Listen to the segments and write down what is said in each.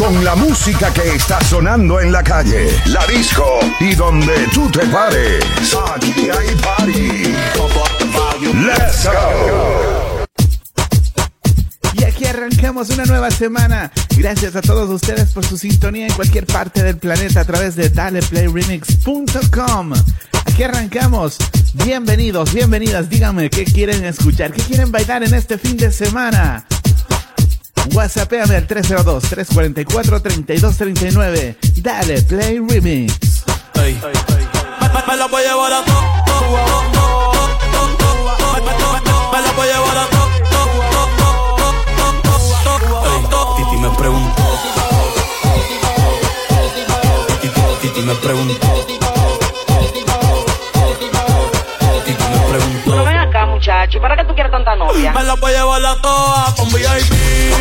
Con la música que está sonando en la calle, la disco y donde tú te pares. Aquí hay party. Let's go. Y aquí arrancamos una nueva semana. Gracias a todos ustedes por su sintonía en cualquier parte del planeta a través de daleplayremix.com. Aquí arrancamos. Bienvenidos, bienvenidas. Díganme qué quieren escuchar, qué quieren bailar en este fin de semana. WhatsAppame al 302-344-3239. Dale, Play Remix. Hey. Hey, hey, me, me lo voy a llevar a Me lo voy a llevar a Titi me preguntó. Titi, Titi me preguntó. ¿Para qué tú quieres tanta novia? Me la voy a llevar a todas pa' un VIP,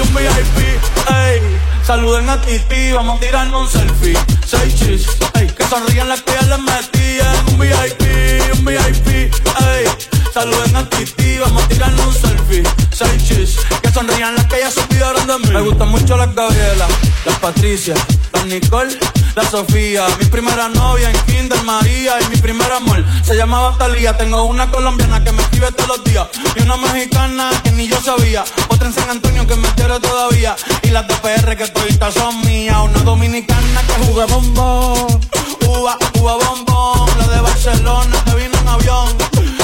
un VIP, ey. Saluden a Titi, vamos a tirarnos un selfie. Seis chis, ey. Que sonrían las que ya les metí un VIP, un VIP, ey. Saluden a Titi, vamos a tirarnos un selfie. Seis chis, que sonrían las que ya se olvidaron de mí. Me gustan mucho las Gabriela, las Patricia, las Nicole, la Sofía. Mi primera novia en Kinder María y mi primer amor se llamaba Talía. Tengo una colombiana que me escribe todos los días y una mexicana que ni yo sabía. Otra en San Antonio que me quiere todavía y las de PR que todavía son mías. Una dominicana que jugué bombón, uva, uva bombón. La de Barcelona que vino en avión.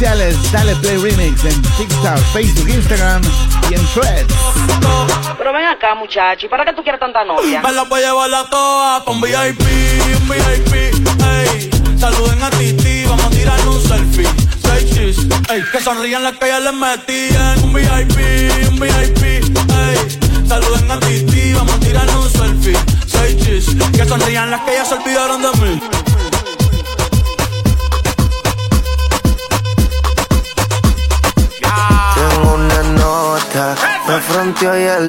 Sociales. Dale Play Remix en TikTok, Facebook, Instagram y en Threads. Pero ven acá, muchacho, ¿para qué tú quieres tanta novia? Me la voy a llevar a todas pa' un VIP, un VIP, ey. Saluden a Titi, vamos a tirar un selfie. Seis chis, ey. Que sonrían las que ya les metí en un VIP, un VIP, ey. Saluden a Titi, vamos a tirar un selfie. Seis chis, que sonrían las que ya se olvidaron de mí. Nota, me fronteó y él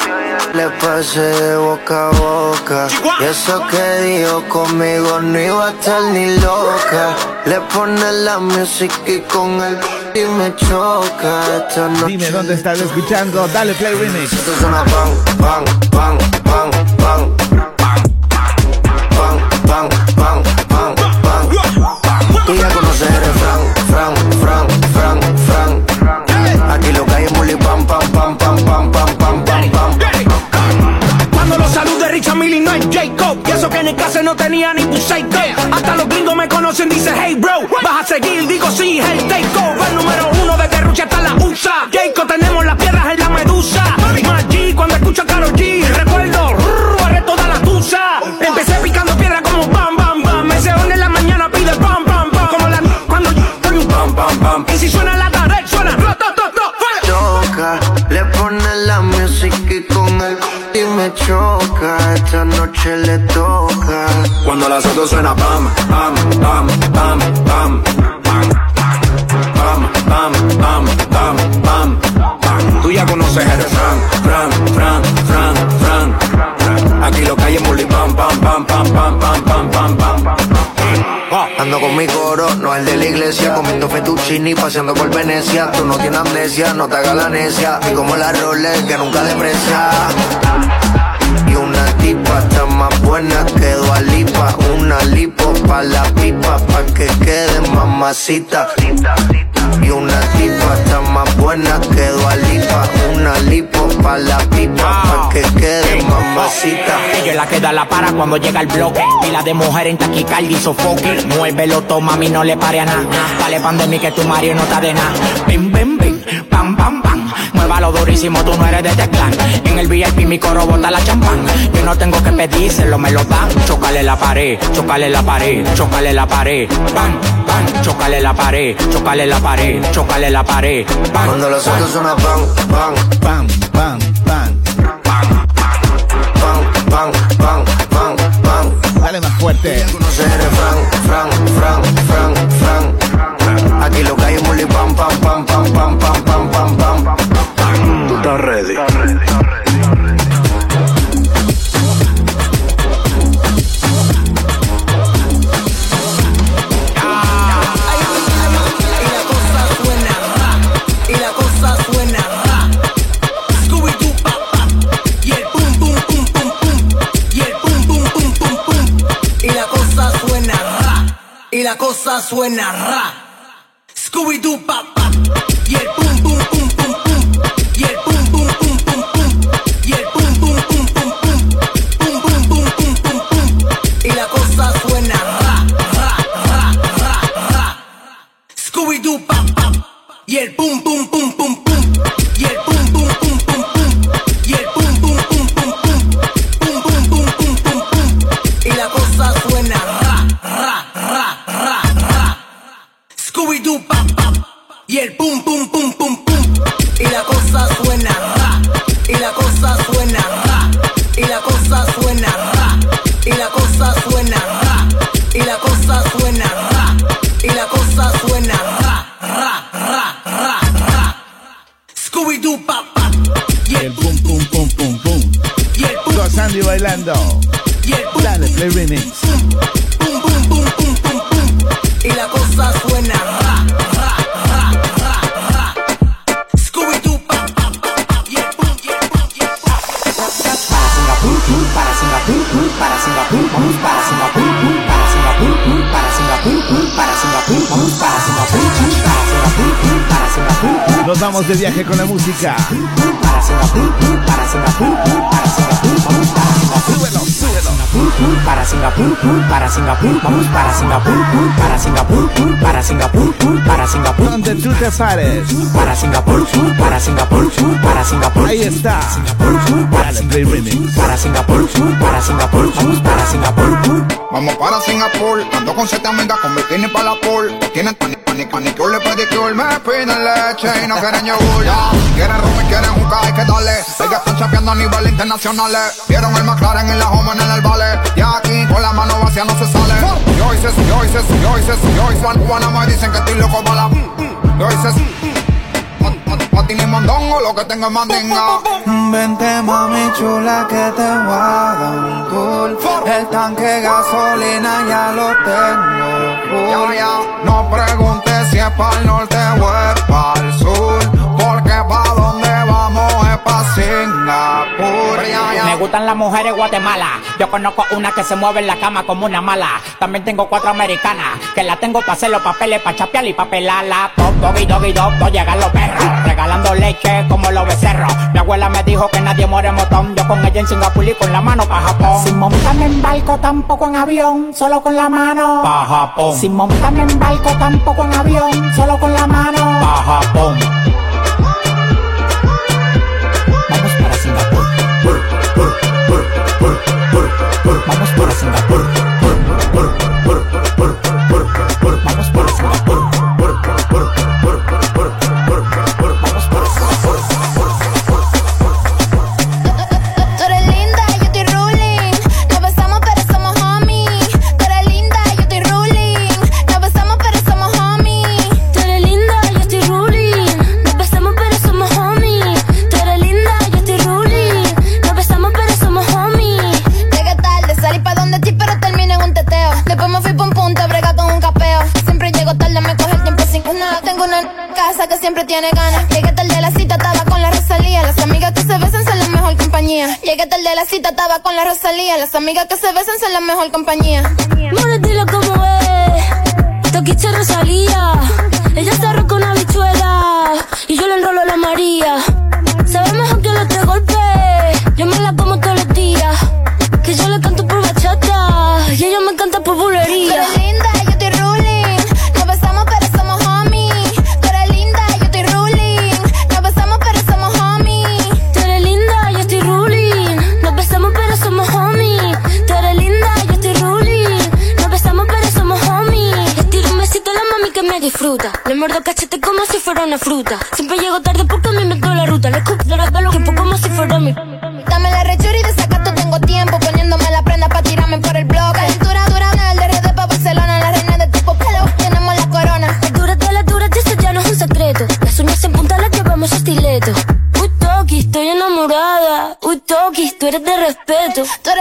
le pasé de boca a boca. Y eso que dijo conmigo no iba a estar ni loca. Le pone la música y con él y me choca. Esta noche Dime dónde estás escuchando. Dale Play Remix. esto suena pan, pan, pan, pan, pan. Tenía ni un Hasta los gringos me conocen, dice hey bro Vas a seguir, digo sí, el take over Número uno de Guerrucha hasta la USA. Jacob, tenemos las piedras en la medusa. G cuando escucho a Karol G Recuerdo, rrr, toda la tusa. Empecé picando piedra como bam, bam, bam. Me se en la mañana pide bam, bam, bam. Como la cuando yo doy un pam, pam, pam Y si suena la tarde, suena ro, to, to, to, fuera. Choca, le pone la música y con él y me choca. Esta noche le toca. Cuando la soto suena pam, pam, pam, pam, pam, pam, pam, pam, pam, pam, pam. Tú ya conoces el refrán, fran, fran, fran, fran. Aquí lo que hay es muli, pam, pam, pam, pam, pam, pam, pam, pam, pam, pam. Ando con mi coro, no el de la iglesia, comiendo fettuccini, paseando por Venecia. Tú no tienes amnesia, no te hagas la necia. Y como la Rolex que nunca deprecia. Y tipa está más buena que Lipa Una lipo pa' la pipa, pa' que quede mamacita. Y una tipa está más buena que Lipa Una lipo pa' la pipa, pa' que quede bebecita. Ella es la que da la para cuando llega el bloque. Y la de mujer en taquicardia y sofoque. Muévelo, toma, mami, no le pare a nada. Dale pandemia que tu Mario no está de nada. Bim, bim, bim, pam, pam, pam. Muévalo durísimo, tú no eres de este clan. En el VIP mi coro bota la champán. Yo no tengo que pedírselo, me lo dan. Chocale la pared, chocale la pared, chocale la pared. Bam, bam, chocale la pared, chocale la pared, chocale la pared. Cuando lo suelto suena bam, bam, bam, bam, bam. Bam, bam, bam, bam, bam. Dale más fuerte. Conocer Frank, Frank, Frank, Frank, Frank. Aquí lo que hay es pam, pam, pam, pam, pam, pam. Está ready. Está ready. Está ready. suena ra. Scooby-Doo, papá. Suena. Ra y la cosa suena. Ra y la cosa suena. Ra y la cosa suena. Ra ra ra ra ra Scooby Doo pop y el El pum, pum, pum, pum, pum. y el pum. Gozando y bailando. y el pum. Dale, play remix. Vamos de viaje con la música. Singapur, Singapur, Singapur, Singapur. Súbelo, súbelo. Singapur, para Singapur, para Singapur, vamos para Singapur, para Singapur, para Singapur, para Singapur, Donde tú te pares. para Singapur, para Singapur, para Singapur. Ahí está. Singapur, para remix. para Singapur, para Singapur, vamos para Singapur. Vamos para Singapur, ando con siete amigas con bikini para la pool. Tienen manicure, pedicure, me piden leche y no quieren yogur. Quieren rum y quieren jugar, hay que darle. Ellas están champeando a nivel internacional. Vieron el McLaren y la Homan en el vale. Y aquí con la mano vacía no se sale. Yo hice, yo hice, yo hice, yo hice. Juana me dicen que estoy loco para la. Yo hice. Patín y mondongo, lo que tengo es mandinga. Vente mami chula que te voy a dar un tour El tanque de gasolina ya lo tengo No preguntes si es para el norte o es para el sur. Me gustan las mujeres Guatemala. Yo conozco una que se mueve en la cama como una mala. También tengo cuatro americanas que la tengo para hacer los papeles, para chapear y pa' pelarla. Top, doggy, doggy, dog, dog, llegan los perros. Regalando leche como los becerros. Mi abuela me dijo que nadie muere en motón. Yo con ella en Singapur y con la mano pa' Japón. Sin montarme en barco, tampoco en avión, solo con la mano. Pa' Japón. Sin montarme en barco, tampoco en avión, solo con la mano. Pa' Japón. Singapur, Singapur. Las amigas que se besan son la mejor compañía. Muerdo cachete como si fuera una fruta. Siempre llego tarde porque me meto la ruta. Le escupo de los tiempo como si fuera mi. Dame la rechura y de sacato tengo tiempo. Poniéndome la prenda pa' tirarme por el blog. Calentura dura, el de RD pa' Barcelona. La reina de tipo pelo, tenemos la corona. La dura de la dura, eso ya no es un secreto. Las uñas en punta las llevamos a estileto. Uy, Toki, estoy enamorada. Uy, Toki, tú eres de respeto. Tú eres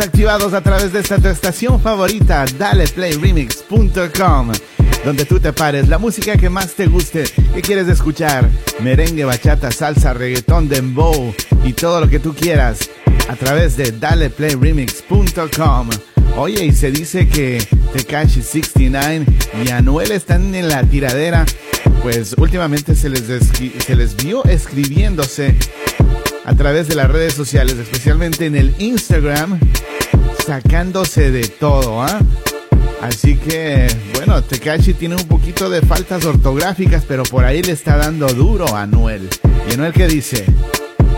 Activados a través de esta tu estación favorita, daleplayremix.com, donde tú te pares la música que más te guste, que quieres escuchar, merengue, bachata, salsa, reggaetón, dembow y todo lo que tú quieras a través de daleplayremix.com. Oye, y se dice que Tekashi 69 y Anuel están en la tiradera, pues últimamente se les, se les vio escribiéndose a través de las redes sociales, especialmente en el Instagram, sacándose de todo, ¿ah? Así que, bueno, Tekashi tiene un poquito de faltas ortográficas, pero por ahí le está dando duro a Anuel. ¿Y Anuel qué dice?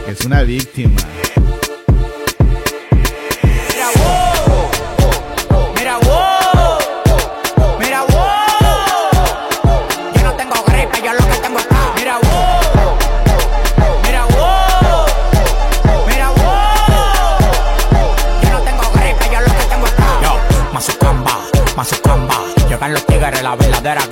Que es una víctima. that I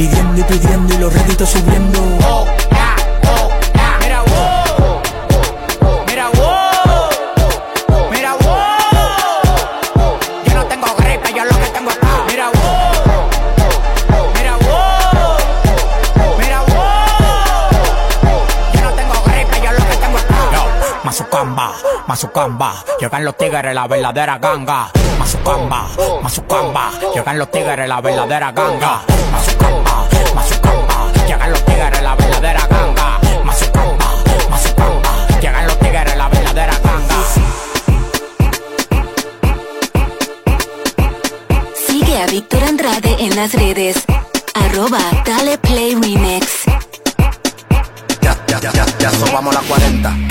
Pidiendo y pidiendo y los réditos subiendo. Oh, oh. Mira, wow. Mira, wow. Mira, wow. Yo no tengo gripe, yo lo que tengo es Mira, wow. Mira, wow. Mira, wow. Yo no tengo gripe, yo lo que tengo es ca- Yo, Mazucamba, Mazucamba, llegan los tigres, la verdadera ganga. Mazucamba, Mazucamba, llegan los tigres, la verdadera ganga. Llegan los tigres, la verdadera ganga. Mazucamba, Mazucamba, llegan los tigres, la verdadera ganga. Sigue a Víctor Andrade en las redes. Arroba Dale Play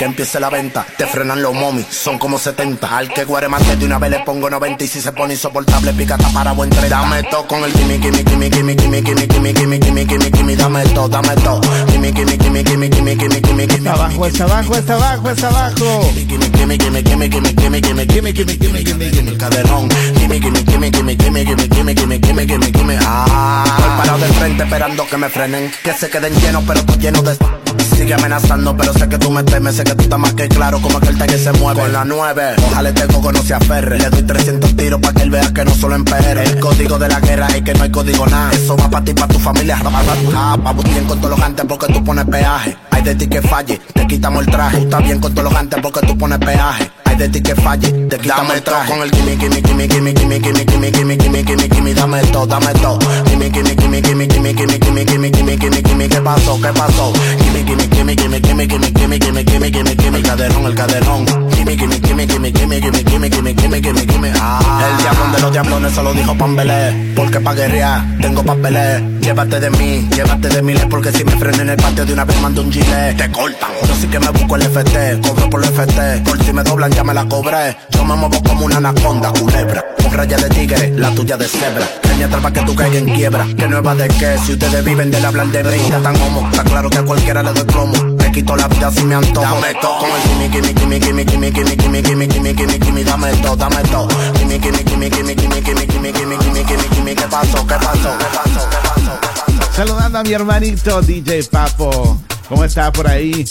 40, que empiece la venta. Te frenan los momis, son como 70. Al que guaremate de una vez le pongo 90 y si se pone insoportable, picata para buen tren. Dame todo con el gimme, gimme, gimme, gimme, gimme, gimme, gimme, gimme, gimme, gimme, gimme, dame todo, dame todo. Gimme, gimme, gimme, gimme, gimme, gimme, gimme, gimme, Está abajo, está abajo, está abajo, está abajo. gimme, gimme, gimme, gimme, gimme, gimme, gimme, gimme, gimme, gimme, gimme, gimme, el caderón. Gimme, gimme, gimme, gimme, gimme, gimme, gimme, gimme, gimme, gimme, gimme. Ah, estoy parado de frente esperando que me frenen, que se queden llenos, pero tú lleno de Sigue amenazando, pero sé que tú me temes, sé que tú estás más que claro como aquel que se mueve. Con la 9, ojalá este coco no se aferre. Le doy 300 tiros para que él vea que no solo en PR. El código de la guerra es que no hay código nada. Eso va para ti, para tu familia, pa' bien con todos los gantes porque tú pones peaje. Hay de ti que falle, te quitamos el traje. Tú estás bien con todos los gantes porque tú pones peaje. De ti que falle, te quitamos el traje. Con el gimme, gimme, gimme, gimme, gimme, gimme, gimme, gimme, gimme, gimme, gimme, dame todo, dame todo. Gimme, gimme, gimme, gimme, gimme, gimme, gimme, gimme, gimme, gimme, gimme, ¿qué pasó? ¿Qué pasó? Gimme, gimme, gimme, gimme, gimme, gimme, gimme, gimme, gimme, gimme, gimme, el caderón, el caderón. Gimme, gimme, gimme, gimme, gimme, gimme, gimme, gimme, ah. El diablo de los diablones solo dijo Pambelé, porque pa' guerrear tengo papeles. Llévate de mí, llévate de miles, porque si me freno en el patio de una vez mando un gilet. Te cortan. Yo sí que me busco el FT, cobro por el FT. Por si me doblan ya me la cobré. Yo me muevo como una anaconda, culebra. Con raya de tigre, la tuya de cebra. Caña atrapa que tú caigas en quiebra. Que nueva de qué, si ustedes viven del hablar de brinda tan homo. Está claro que a cualquiera le doy plomo. Quito la vida si me antojo. Dame todo. Con el gimme, gimme, gimme, gimme, gimme, gimme, gimme, gimme, gimme, gimme, gimme, dame todo, dame todo. Gimme, gimme, gimme, gimme, gimme, gimme, gimme, gimme, gimme, gimme, gimme, ¿qué pasó? ¿Qué pasó? ¿Qué pasó? ¿Qué pasó? Saludando a mi hermanito DJ Papo. ¿Cómo está por ahí?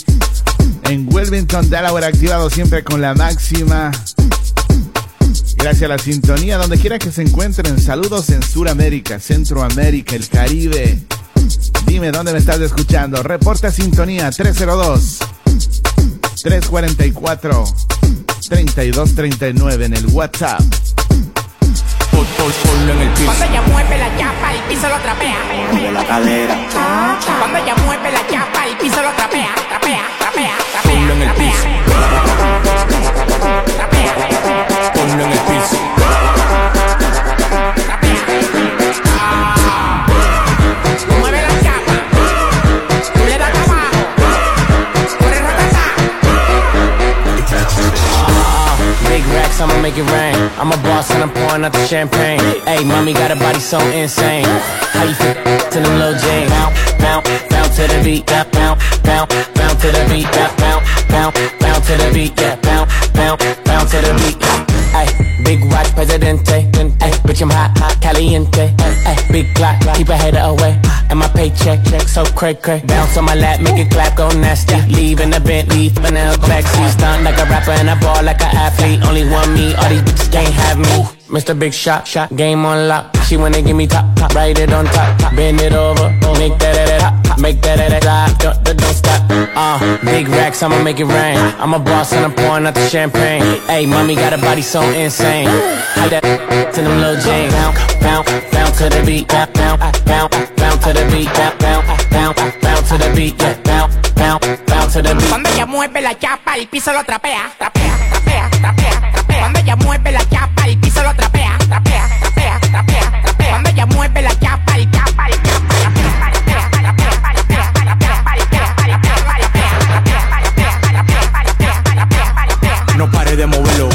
En Wilmington, Delaware, activado siempre con la máxima. Gracias a la sintonía, donde quiera que se encuentren. Saludos en Sudamérica, Centroamérica, el Caribe. Dime dónde me estás escuchando. Reporta sintonía 302 344 3239 en el WhatsApp. en el piso. Cuando ella mueve la chapa, el piso lo trapea. Mueve la cadera. Cuando ella mueve la chapa, el piso lo trapea, I'ma make it rain. I'm a boss and I'm pouring out the champagne. Hey, mommy got a body so insane. How you feel to them little Jane? Bounce, bounce, bounce to the beat. Yeah, bounce, bounce, bounce to the beat. Yeah, bounce, bounce, bounce to the beat. Yeah, bounce, bounce, bounce to the beat. Hey, big watch, presidente. Hey, bitch, I'm hot, hot, caliente. Hey, big clock, keep a hater away. And my paycheck, check so cray cray. Bounce on my lap, make it clap, go nasty. Leave in the Bentley, banana backseat. Stunt like a rapper and I ball like an athlete. Only one me, all these bitches can't have me. Mr. Big Shot, shot, game on lock. She wanna give me top, top, write it on top, top. bend it over, make that that that hop, make that that that don't, don't, don't stop. Uh, big racks, I'ma make it rain. I'm a boss and I'm pouring out the champagne. Hey, mommy got a body so insane. How that to them little Jane? Bounce, bounce, bounce to the beat, bounce, bounce, bounce, bounce to the beat, bounce, bounce, bounce, bounce to the beat, yeah, bounce, bounce, bounce to the beat. Cuando ella mueve la chapa, el piso lo trapea. Trapea, trapea, trapea, trapea. Cuando ella mueve la chapa, el piso lo trapea, trapea, trapea, trapea, trapea. Cuando ella mueve la chapa, el chapa, el chapa, trapea, trapea, trapea, trapea, trapea, trapea, trapea, No pare de moverlo.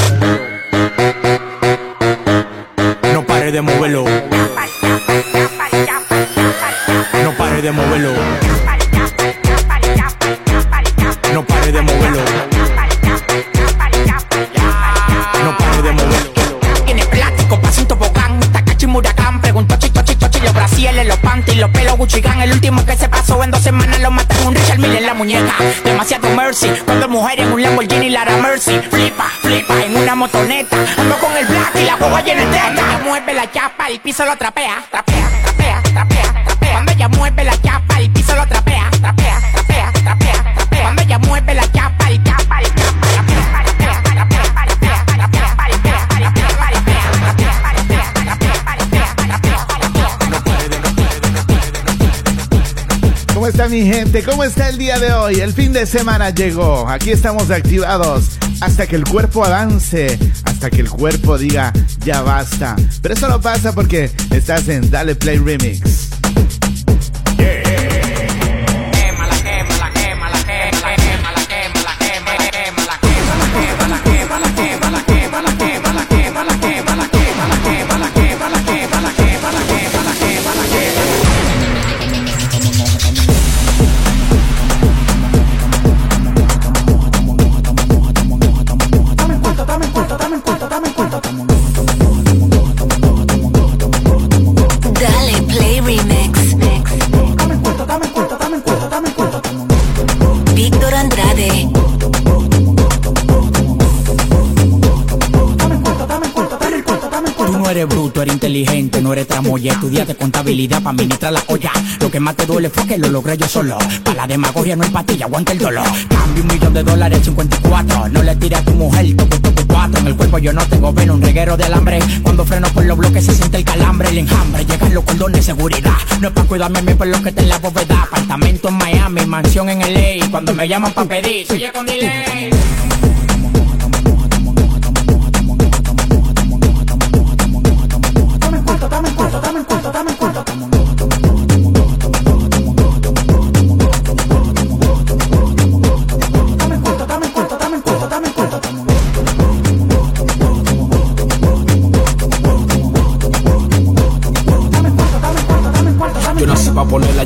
No pare de moverlo. No pare de moverlo. No pare de moverlo. No pare de moverlo. Tiene plástico, pasa un tobogán, Takachi Murakán, preguntó Chicho, Chicho, los brasieles, los panties, los pelos Gucci Gang, el último que se pasó en dos semanas lo matan un Richard Mille en la muñeca, demasiado mercy, cuando mujer en un Lamborghini Lara Mercy, flipa, flipa en una motoneta, ando con el black y la boba llena de teta, mueve la chapa, el piso lo trapea, trapea, trapea, trapea, trapea, cuando ella mueve la chapa, el piso lo trapea, trapea, trapea, trapea, trapea, cuando ella mueve la ¿Cómo está mi gente? ¿Cómo está el día de hoy? El fin de semana llegó. Aquí estamos activados hasta que el cuerpo avance, hasta que el cuerpo diga ya basta. Pero eso no pasa porque estás en Dale Play Remix. Inteligente, no eres tramoya. Estudiaste contabilidad para administrar la olla. Lo que más te duele fue que lo logré yo solo. Para la demagogia no hay pastilla, aguanta el dolor. Cambio un millón de dólares, 54. No le tires a tu mujer, toco, toco, cuatro. En el cuerpo yo no tengo veno, un reguero de alambre. Cuando freno por los bloques se siente el calambre, el enjambre. Llegan los cordones de seguridad. No es para cuidarme mi por lo que está en la bóveda. Apartamento en Miami, mansión en LA. Cuando me llaman para pedir, soy con delay.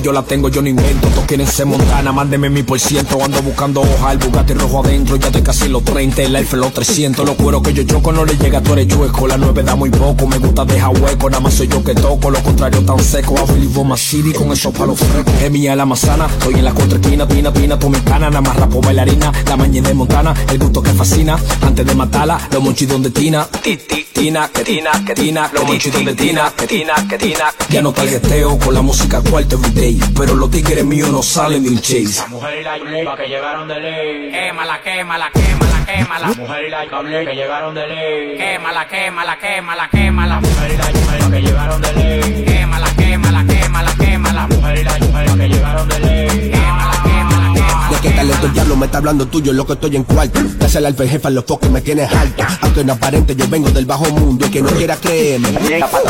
Yo la tengo, yo no invento. Todos quieren ser montana, mándeme mi por ciento. Ando buscando hoja, el Bugatti rojo adentro. Ya de casi los 30, el Alfa los 300. Los cueros que yo choco no le llega, tú eres chueco. La 9 da muy poco, me gusta dejar hueco. Nada más soy yo que toco, lo contrario tan seco. A Philip City con esos palos frescos. Es mía la manzana, estoy en la contraesquina, tina, tina, tu cana. Nada más rapo bailarina, la mañana de Montana. El gusto que fascina, antes de matarla, los monchitos de Tina. Tina, que Tina, que Tina, los monchitos de Tina, que Tina, que Tina. Ya no targeteo con la música cuarto pero los tigres míos no salen de un chase. La mujer y la yuca que llegaron de ley. Quémala, quémala, quémala, quémala. La mujer y la yuca que llegaron de ley. Quémala, quémala, quémala, quémala. La mujer y la yuca que llegaron de ley. El diablo me está hablando tuyo, lo que estoy en cuarto. Te el alfa jefa, los foques me tienes alto. Aunque no aparente, yo vengo del bajo mundo y que no quiera creerme.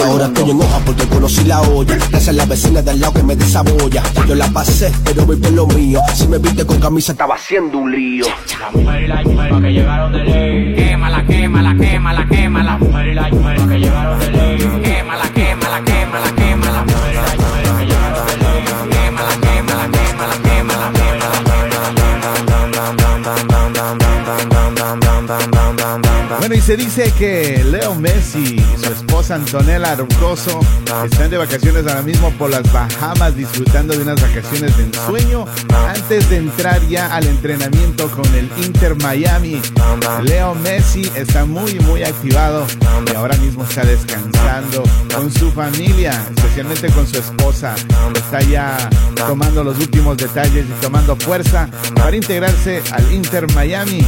Ahora estoy en hoja porque conocí la olla. Esa es la vecina del lado que me desabolla. Yo la pasé, pero voy por lo mío. Si me viste con camisa, estaba haciendo un lío. La mujer y la yuca que llegaron de ley. Quémala, quémala, quémala, quémala. La mujer y la yuca que llegaron de ley. Quémala, quémala, quémala, Bueno, y se dice que Leo Messi y su esposa Antonella Rocoso están de vacaciones ahora mismo por las Bahamas disfrutando de unas vacaciones de ensueño antes de entrar ya al entrenamiento con el Inter Miami. Leo Messi está muy muy activado y ahora mismo está descansando con su familia, especialmente con su esposa. Está ya tomando los últimos detalles y tomando fuerza para integrarse al Inter Miami.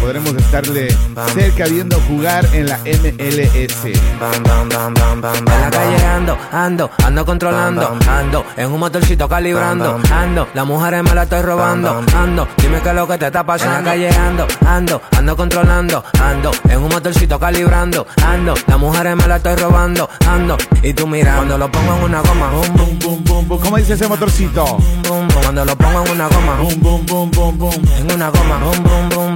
Podremos estarle cerca jugar en la MLS. En la calle ando, ando, ando controlando, ando, en un motorcito calibrando, ando, la mujer me la estoy robando, ando, dime qué es lo que te está pasando. En la calle ando, ando, ando controlando, ando, en un motorcito calibrando, ando, la mujer me la estoy robando, ando, y tú mira, cuando lo pongo en una goma, bum, bum, bum, bum, ¿Cómo dice ese motorcito? cuando lo pongo en una goma, bum, bum, bum, bum, bum, en una goma, bum, bum, bum,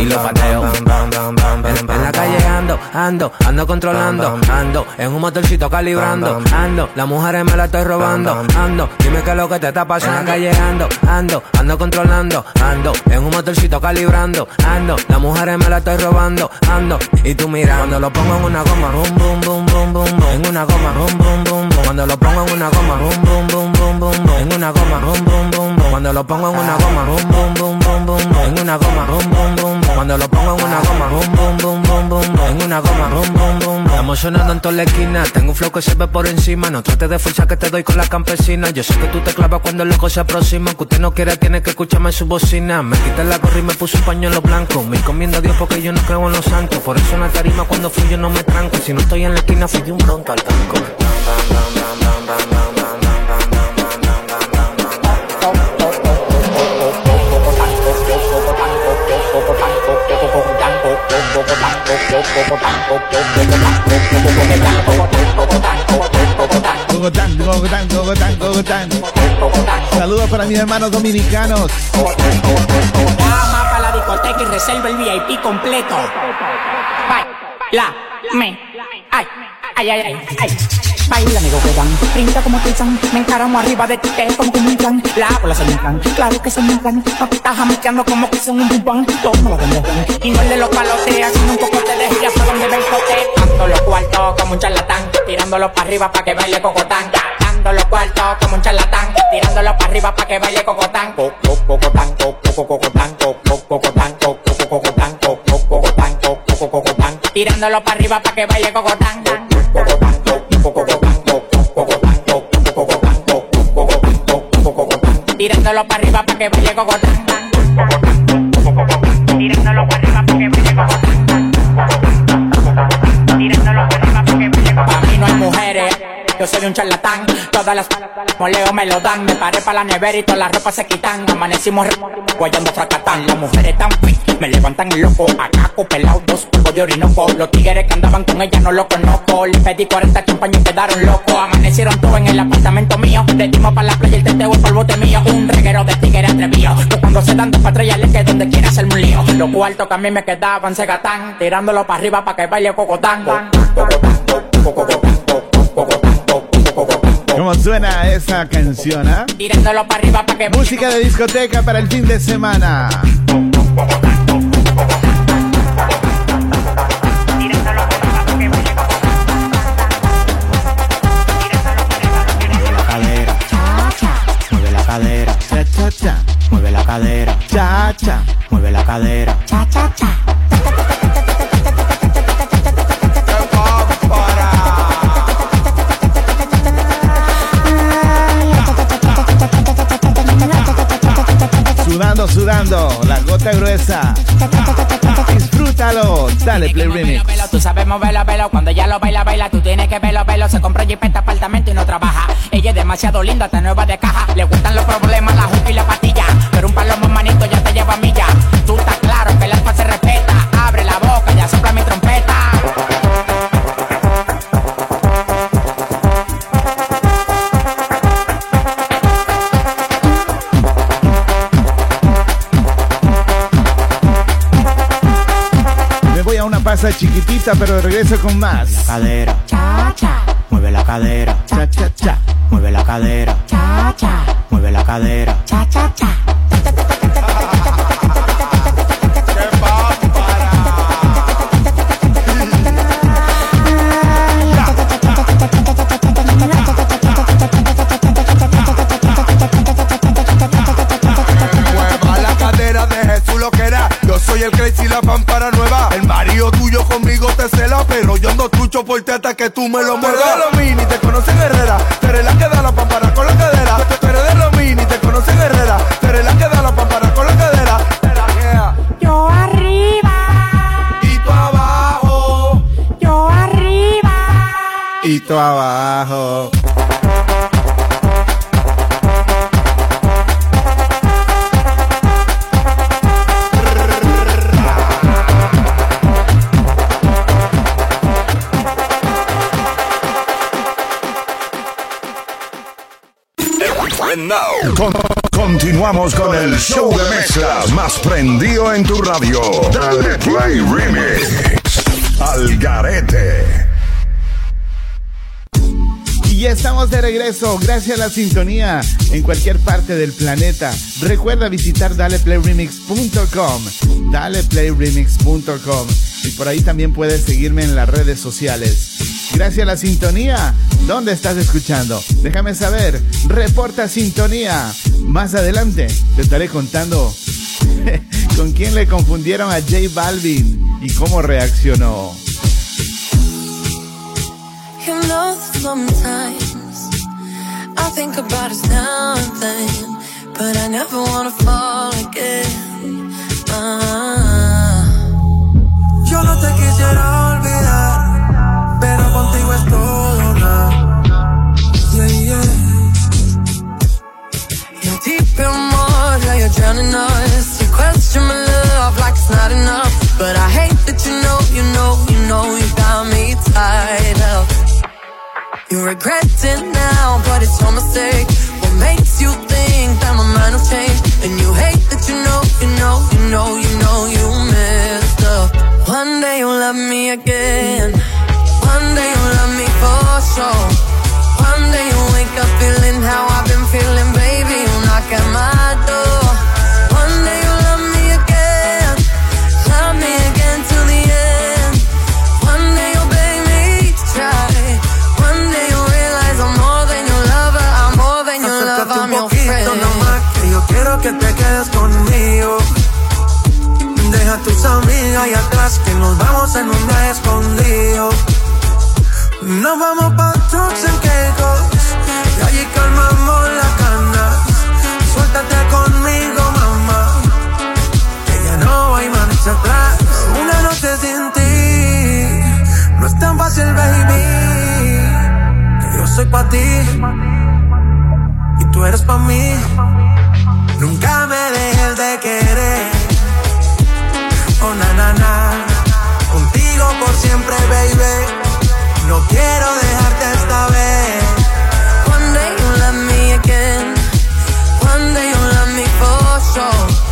Y lo pateo. En, en la calle ando, ando, ando controlando, ando, en un motorcito calibrando, ando, las mujeres me la estoy robando, ando, dime qué es lo que te está pasando. En la calle ando, ando, ando controlando, ando, en un motorcito calibrando, ando, las mujeres me la estoy robando, ando, y tú mira, cuando lo pongo en una goma, bum, bum, bum, bum, bum, en una goma, bum, bum, bum, cuando lo pongo en una goma, bum, bum, bum, bum, bum, en una goma, bum, bum, bum, cuando lo pongo en una goma, bum, en una goma, bum, bum, bum, cuando lo pongo en una goma, bum, bum, bum, bum, bum, en una goma, bum, bum, bum, estamos sonando en toda la esquina, tengo un flow que se ve por encima, no trate de fuerza que te doy con la campesina, yo sé que tú te clavas cuando el loco se aproxima, que usted no quiere, tiene que escucharme su bocina, me quité la gorra y me puse un pañuelo blanco, me encomiendo a Dios porque yo no creo en los santos, por eso en la tarima cuando fui yo no me tranco, si no estoy en la esquina fui de un pronto al banco. Saludos para mis hermanos dominicanos. Llama para la discoteca y reserva el VIP completo. Baila, me, ay, ay, ay, ay, ay. Baila, amigo, que dan, brinda como Tizan, me encaramo arriba de ti, te como como un plan, la bola se me inflan, claro que se me inflan, papi está jamaqueando como que son un bubán, toma la demuestran, y no el de los palotes, haciendo un poco de lejía, por donde ven cote, dando los cuartos como un charlatán, tirándolo para arriba pa' que baile cocotán, dando los cuartos como un charlatán, tirándolo para arriba pa' que baile cocotán, co- co- cocotán, co- co- cocotán, co- co- cocotán, co- co- cocotán, co- co- cocotán, co- co- cocotán, tirándolo para arriba pa' que baile cocotán, tirándolo para arriba pa' que baile cocotán. Yo soy un charlatán. Todas las moleo me lo dan. Me paré para la nevera y todas las ropas se quitan. Amanecimos guayando fracatán. Las mujeres tan me levantan loco. Acá pelado, dos polvos de orinoco. Los tigres que andaban con ella no lo conozco. Le pedí 40 champañas y quedaron locos. Amanecieron todos en el apartamento mío. Le dimos para la playa el teteo, el polvote mío. Un reguero de tigres atrevido. Que cuando se dan dos patrullas le que donde quiera hacer un lío. Los cuartos que a mí me quedaban se gatán. Tirándolo para arriba para que baile cocotán. ¿Cómo suena esa canción, ah? Tirándolo para arriba para que Música de discoteca para el fin de semana. Mueve la cadera, cha cha cha. mueve la cadera, Cha cha. mueve la cadera. Cha cha cha. Sudando, sudando, la gota gruesa. Disfrútalo. Dale, Play Remix. Tú sabes moverlo, velo. Cuando ella lo baila, baila, tú tienes que verlo, velo. Se compró jipeta, apartamento y no trabaja. Ella es demasiado linda, está nueva de caja. Le gustan los problemas, la juca y la patilla. Pero un palomo manito ya te lleva a milla. Voy a una pasa chiquitita, pero regreso con más. Cadera, Cha cha. mueve la cadera, Cha cha cha. mueve la cadera, Cha cha. mueve la cadera. Cha cha cha. Ti hasta que tú me lo muevas. Continuamos con el show de mezclas más prendido en tu radio. Dale Play Remix. Al garete. Y estamos de regreso, gracias a la sintonía en cualquier parte del planeta. Recuerda visitar daleplayremix.com, daleplayremix.com y por ahí también puedes seguirme en las redes sociales. Gracias a la sintonía, ¿dónde estás escuchando? Déjame saber, reporta sintonía. Más adelante te estaré contando con quién le confundieron a J Balvin y cómo reaccionó. You know, sometimes I think about us now and then, but I never wanna fall again. Ah. Yo no te quisiera olvidar, pero contigo es todo nada. Yeah, yeah. Drowning us. You question my love like it's not enough, but I hate that you know, you know, you know you got me tied up. You regret it now, but it's your mistake. What makes you think that my mind will change? And you hate that you know, you know, you know, you know you messed up. One day you'll love me again. One day you'll love me for sure. One day you'll wake up feeling how I've hay atrás que nos vamos en un escondido. Nos vamos pa' trucks en quejos y allí calmamos las canas. Suéltate conmigo, mamá, que ya no hay marcha atrás. Una noche sin ti no es tan fácil, baby. Que yo soy pa' ti y tú eres pa' mí. Nunca me dejes de querer oh na. Contigo por siempre, baby. No quiero dejarte esta vez. One day you love me again. One day you love me for sure.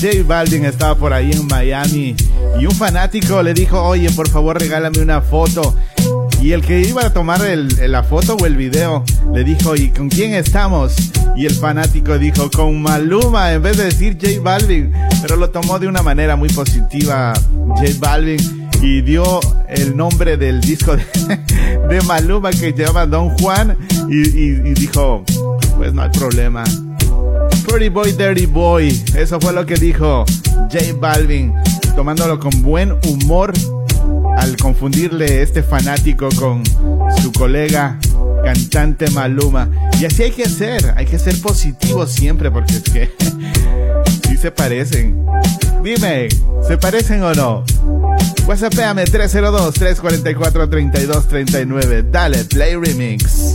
J Balvin estaba por ahí en Miami y un fanático le dijo, oye, por favor regálame una foto. Y el que iba a tomar la foto o el video le dijo, ¿y con quién estamos? Y el fanático dijo, con Maluma, en vez de decir J Balvin. Pero lo tomó de una manera muy positiva J Balvin y dio el nombre del disco de, Maluma que se llama Don Juan y, y dijo, pues no hay problema. Pretty Boy, Dirty Boy. Eso fue lo que dijo J Balvin, tomándolo con buen humor al confundirle este fanático con su colega cantante Maluma. Y así hay que ser, hay que ser positivo siempre porque es que sí se parecen. Dime, ¿se parecen o no? WhatsAppame 302-344-3239. Dale, Play Remix.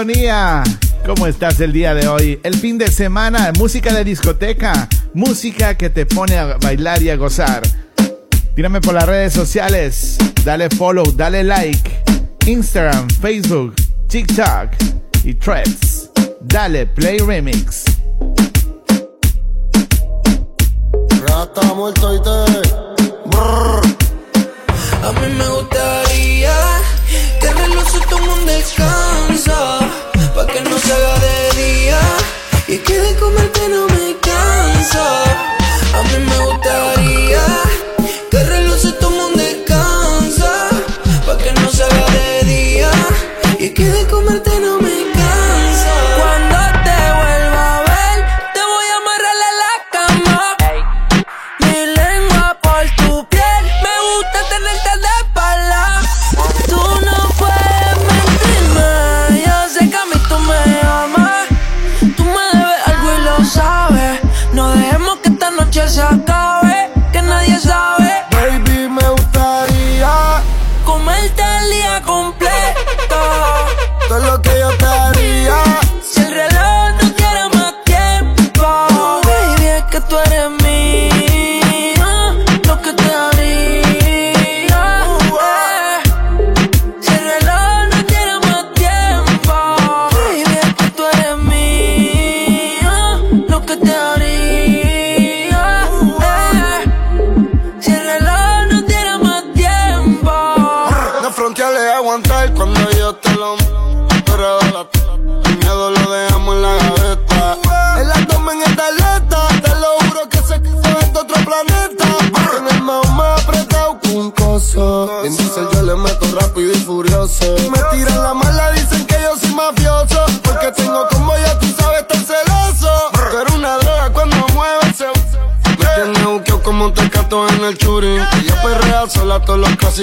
Sincronía. ¿Cómo estás el día de hoy? El fin de semana, música de discoteca, música que te pone a bailar y a gozar. Tírame por las redes sociales, dale follow, dale like. Instagram, Facebook, TikTok y Threads. Dale Play Remix. Rata muerto y te. A mí me gustaría tenerlo si todo mundo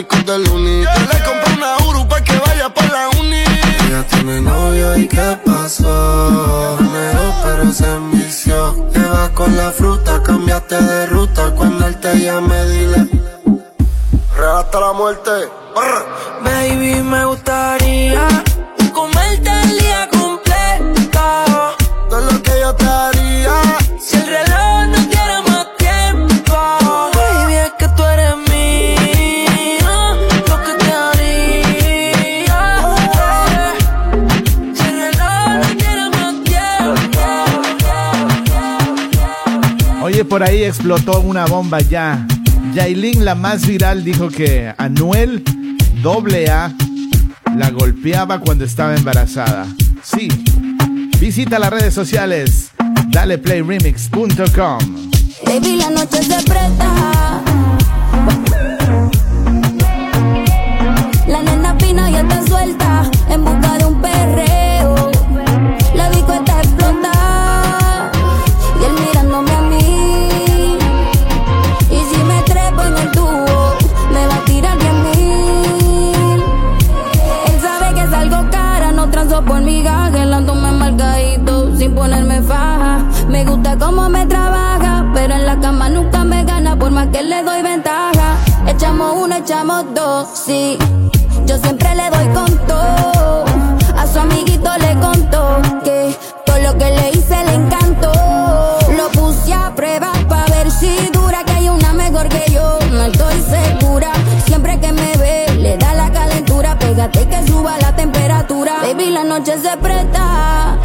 clásicos de lunes por ahí explotó una bomba ya. Yailin, la más viral, dijo que Anuel AA la golpeaba cuando estaba embarazada. Sí. Visita las redes sociales. DalePlayRemix.com. Baby, la nena suelta. En éramos dos, sí. Yo siempre le doy con todo. A su amiguito le contó que todo lo que le hice le encantó. Lo puse a prueba para ver si dura que hay una mejor que yo. No estoy segura. Siempre que me ve le da la calentura. Pégate que suba la temperatura. Baby, la noche se presta.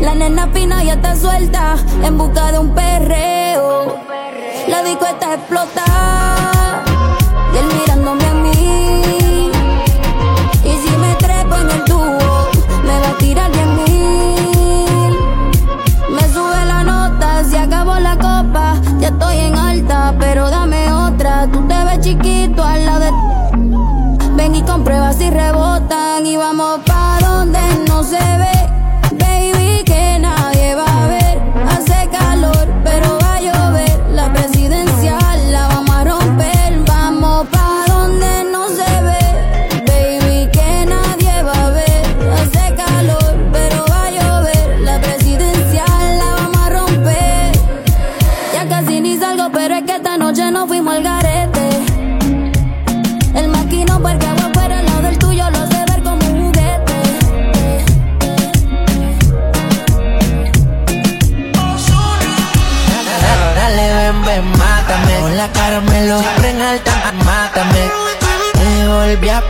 La nena fina ya está suelta en busca de un perreo disco está explotada.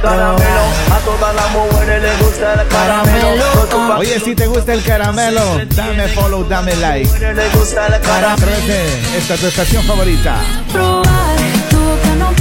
caramelo. A todas las mujeres les gusta el caramelo. Oye, si te gusta el caramelo, dame follow, dame like. Para esta es tu estación favorita. Probar tú que no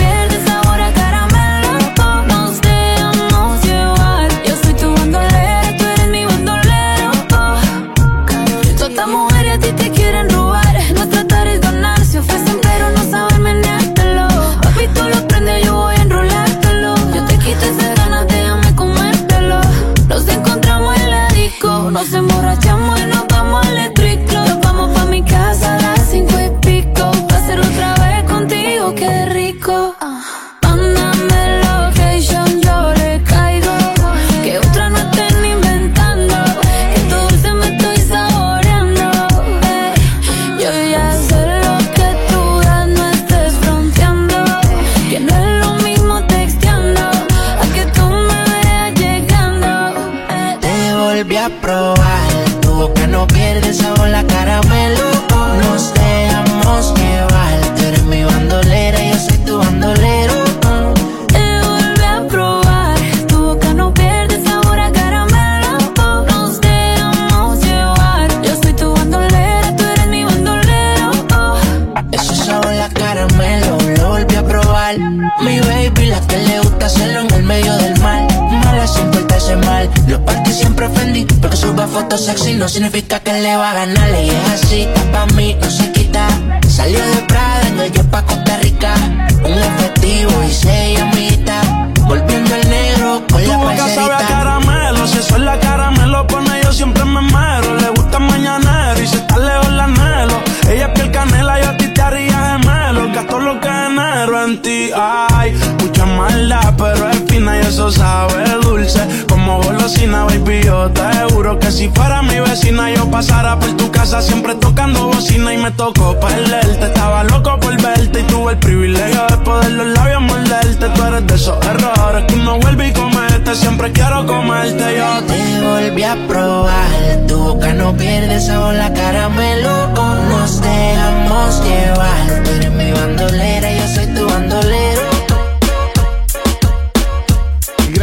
probar. Tu boca no pierde sabor, la caramelo. Nos dejamos llevar. Tú eres mi bandolera, yo soy tu bandolero.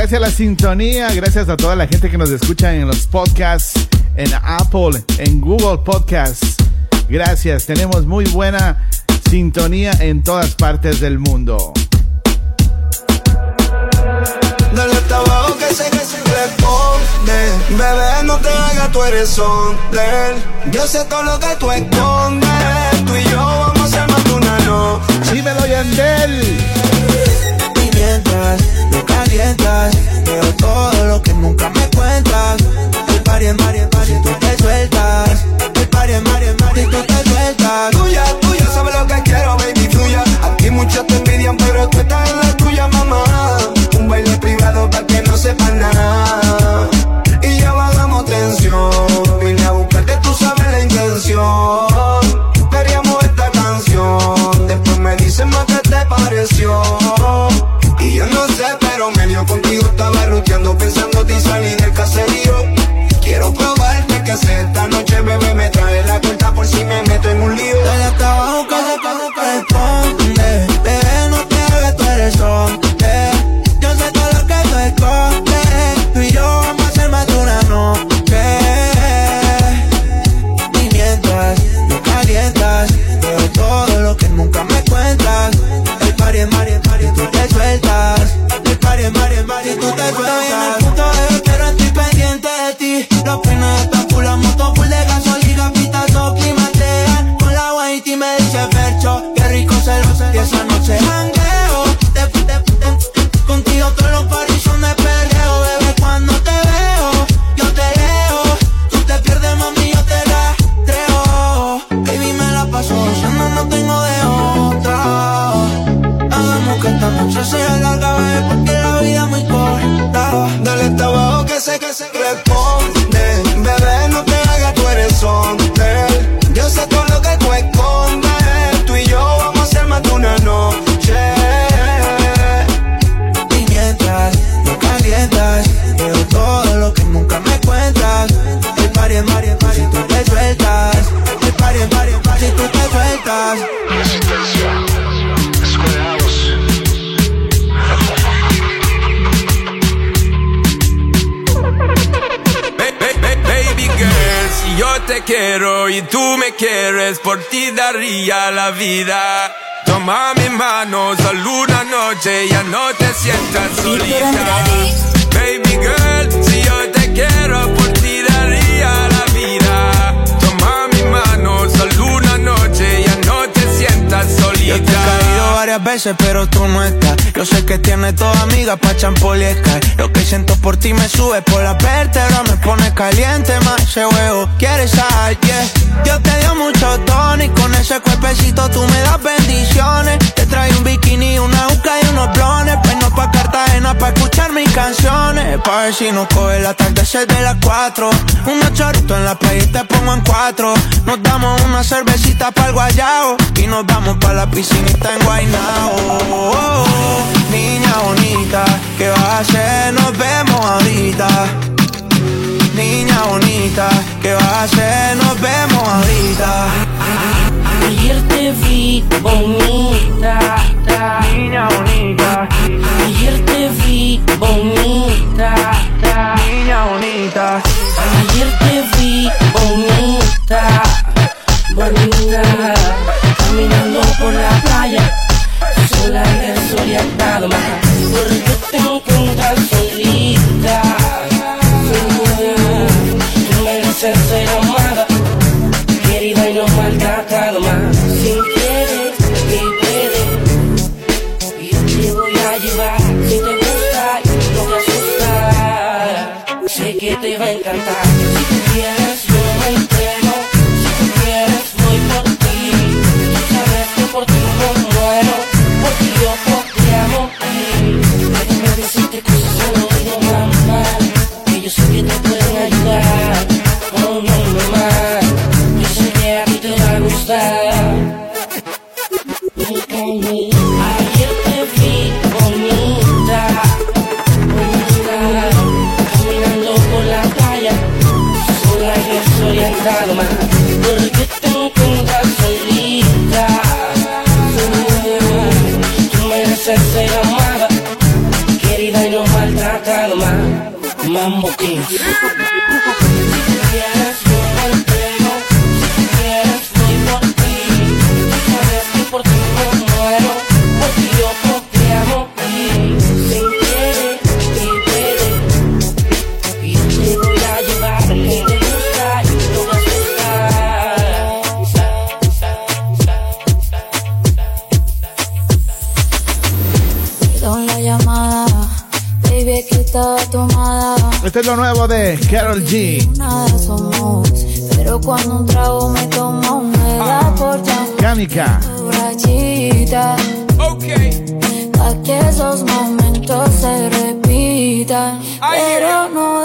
gracias a la sintonía, gracias a toda la gente que nos escucha en los podcasts, en Apple, en Google Podcasts. Gracias, tenemos muy buena sintonía en todas partes del mundo. Tú eres hombre. Yo sé todo lo que tú escondes. Tú y yo vamos a ser más de una noche. Dímelo, Yandel. Y mientras me calientas, veo todo lo que nunca me cuentas. El party, el party, party, tú te sueltas. El party, el party, party, tú te sueltas. Tuya, tuya, sabes lo que quiero, baby, tuya. Aquí muchos te envidian, pero tú estás en la tuya, mamá. Ruteando Toma mi mano, solo una noche, ya no te sientas solita. Baby girl, si yo te quiero, por ti daría la vida. Toma mi mano, solo una noche, ya no te sientas solita. Yo te he caído varias veces, pero tú no estás. Yo sé que tienes toda amiga pa' champol y Sky. Lo que siento por ti me sube por la vértebra, me pone caliente más ese huevo. ¿Quieres sal? Yeah. Dios te dio mucho tono y con ese cuerpecito tú me das bendiciones. Te trae un bikini, una uca y unos blones. Peino pa' Cartagena pa' escuchar mis canciones. Pa' ver si nos coge el atardecer de las cuatro. Unos choritos en la playa y te pongo en cuatro. Nos damos una cervecita pa' el guayao. Y nos vamos pa' la piscinita en Guaynao. Niña bonita, ¿qué vas a hacer? Nos vemos ahorita. Niña bonita, ¿qué vas a hacer? Nos vemos ahorita. Ayer te vi bonita, niña bonita. Ayer te vi bonita, niña bonita. Ayer te vi bonita, bonita, caminando por la playa, sola el sol y. Porque te encuentras solita, tú mereces ser amada, querida y no maltratada más. Si quieres, que puedes, y yo te voy a llevar. Si te gusta, no te asustas, sé que te va a encantar. Si tú quieres, yo me. Si tú quieres, voy por ti. Sabes que por ti te cuido, solo digo mamá, que yo sé que te pueden ayudar. Oh no, mamá, yo sé que a ti te va a gustar. Ayer te vi bonita, bonita, caminando por la playa, sola y desorientada. Mambo King. Este es lo nuevo de Carol G. Somos, pero cuando un trago me tomo me da por ya Kamika. borrachita. Pa' que esos momentos se repitan. Pero no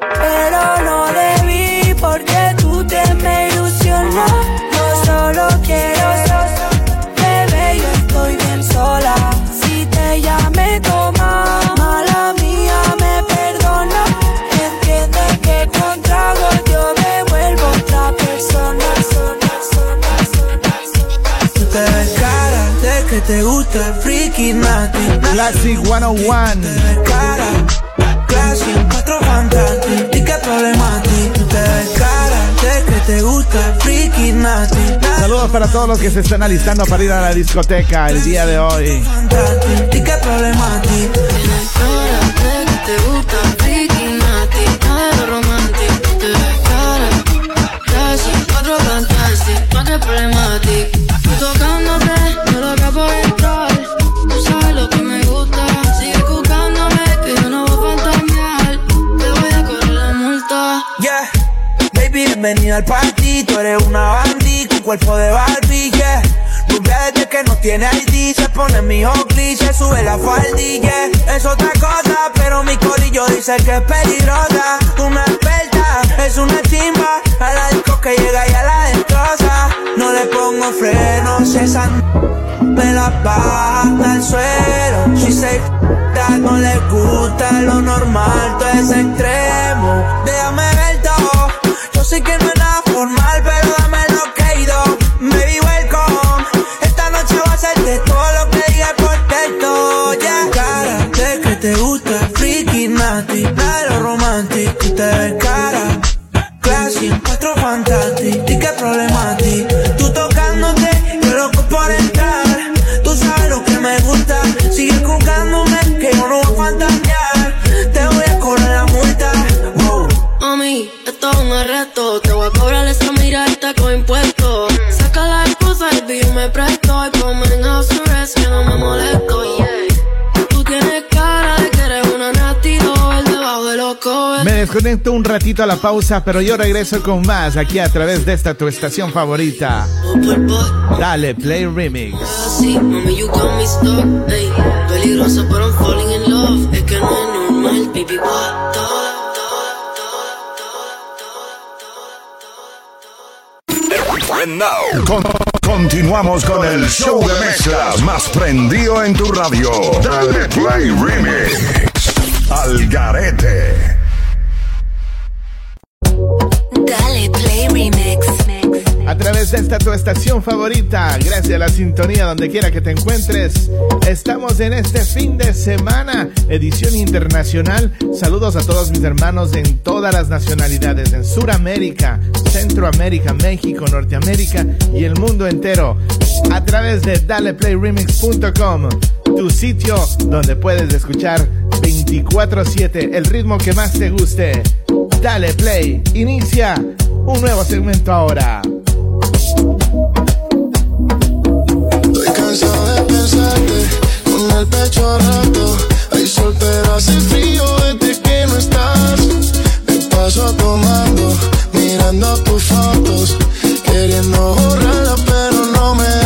Pero no debí porque tú te me ilusionó. Yo solo quiero bebé, yo estoy bien sola. Si te llamé toma, mala mía me perdona. Entiende que con trago yo me vuelvo otra persona. Tú te ves cara de que te gusta el freaky nati. Classic 101. Te ves cara, Saludos para todos los que se están alistando para ir a la discoteca el día de hoy. ¿Y qué problema a ti? cara de que te gusta freaky nati, nada de romántico. Te ves cara, casi cuatro fantastic, no hay problema baby, bienvenida al party. Tú eres una bandit con cuerpo de Barbie, yeah. Rubia desde que no tiene ID, se pone mi Oakley, se sube la faldilla. Es otra cosa, pero mi corillo dice que es peligrosa. Una experta, es una chimba. A la disco que llega y a la destroza. No le pongo frenos, esa me la baja al suelo. She say no le gusta lo normal, todo es extremo. Déjame impuestos. Saca la me presto. Y ponme en house arrest, que no me molesto. Yeah. Tú tienes cara de que eres una nati el debajo de los covers. Me desconecto un ratito a la pausa, pero yo regreso con más aquí a través de esta tu estación favorita. Dale, Play Remix. Sí, mami, you got me stuck. Ey, peligrosa, pero I'm falling in love. Es que no es normal, baby, what continuamos con el show de mezclas más prendido en tu radio. Dale Play Remix. al garete. Dale Play Remix. A través de esta tu estación favorita, gracias a la sintonía donde quiera que te encuentres, estamos en este fin de semana, edición internacional. Saludos a todos mis hermanos en todas las nacionalidades, en Suramérica, Centroamérica, México, Norteamérica y el mundo entero. A través de daleplayremix.com, tu sitio donde puedes escuchar 24/7 el ritmo que más te guste. Dale Play, inicia un nuevo segmento ahora. Pensarte con el pecho roto. Hay sol, pero hace frío desde que no estás. Me paso tomando, mirando tus fotos, queriendo borrarlas, pero no me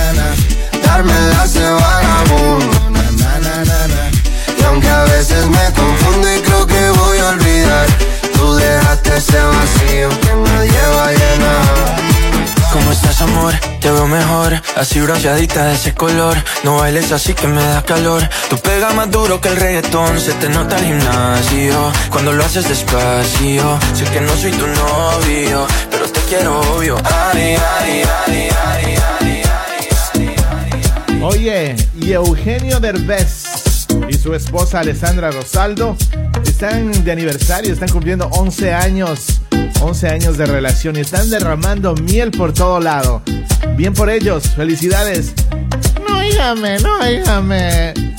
darme la hace vagabundo. Y aunque a veces me confundo y creo que voy a olvidar, tú dejaste ese vacío que nadie va a llenar. ¿Cómo estás, amor? Te veo mejor. Así bronceadita de ese color. No bailes así que me da calor. Tú pega más duro que el reggaetón. Se te nota el gimnasio. Cuando lo haces despacio. Sé que no soy tu novio, pero te quiero obvio. Ay, ay, ay, ay. Oye, y Eugenio Derbez y su esposa Alessandra Rosaldo están de aniversario, están cumpliendo 11 años, 11 años de relación y están derramando miel por todo lado. Bien por ellos, felicidades. No, dígame, no, dígame.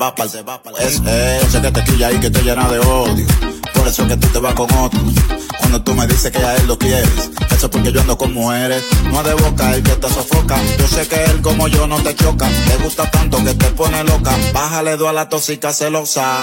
va pa'l, se va pa'l. Es eh. ese que te quilla y que te llena de odio. Por eso que tú te vas con otro. Cuando tú me dices que a él lo quieres, eso es porque yo ando con mujeres. No de boca el que te sofoca. Yo sé que él como yo no te choca. Te gusta tanto que te pone loca. Bájale dos a la tóxica celosa.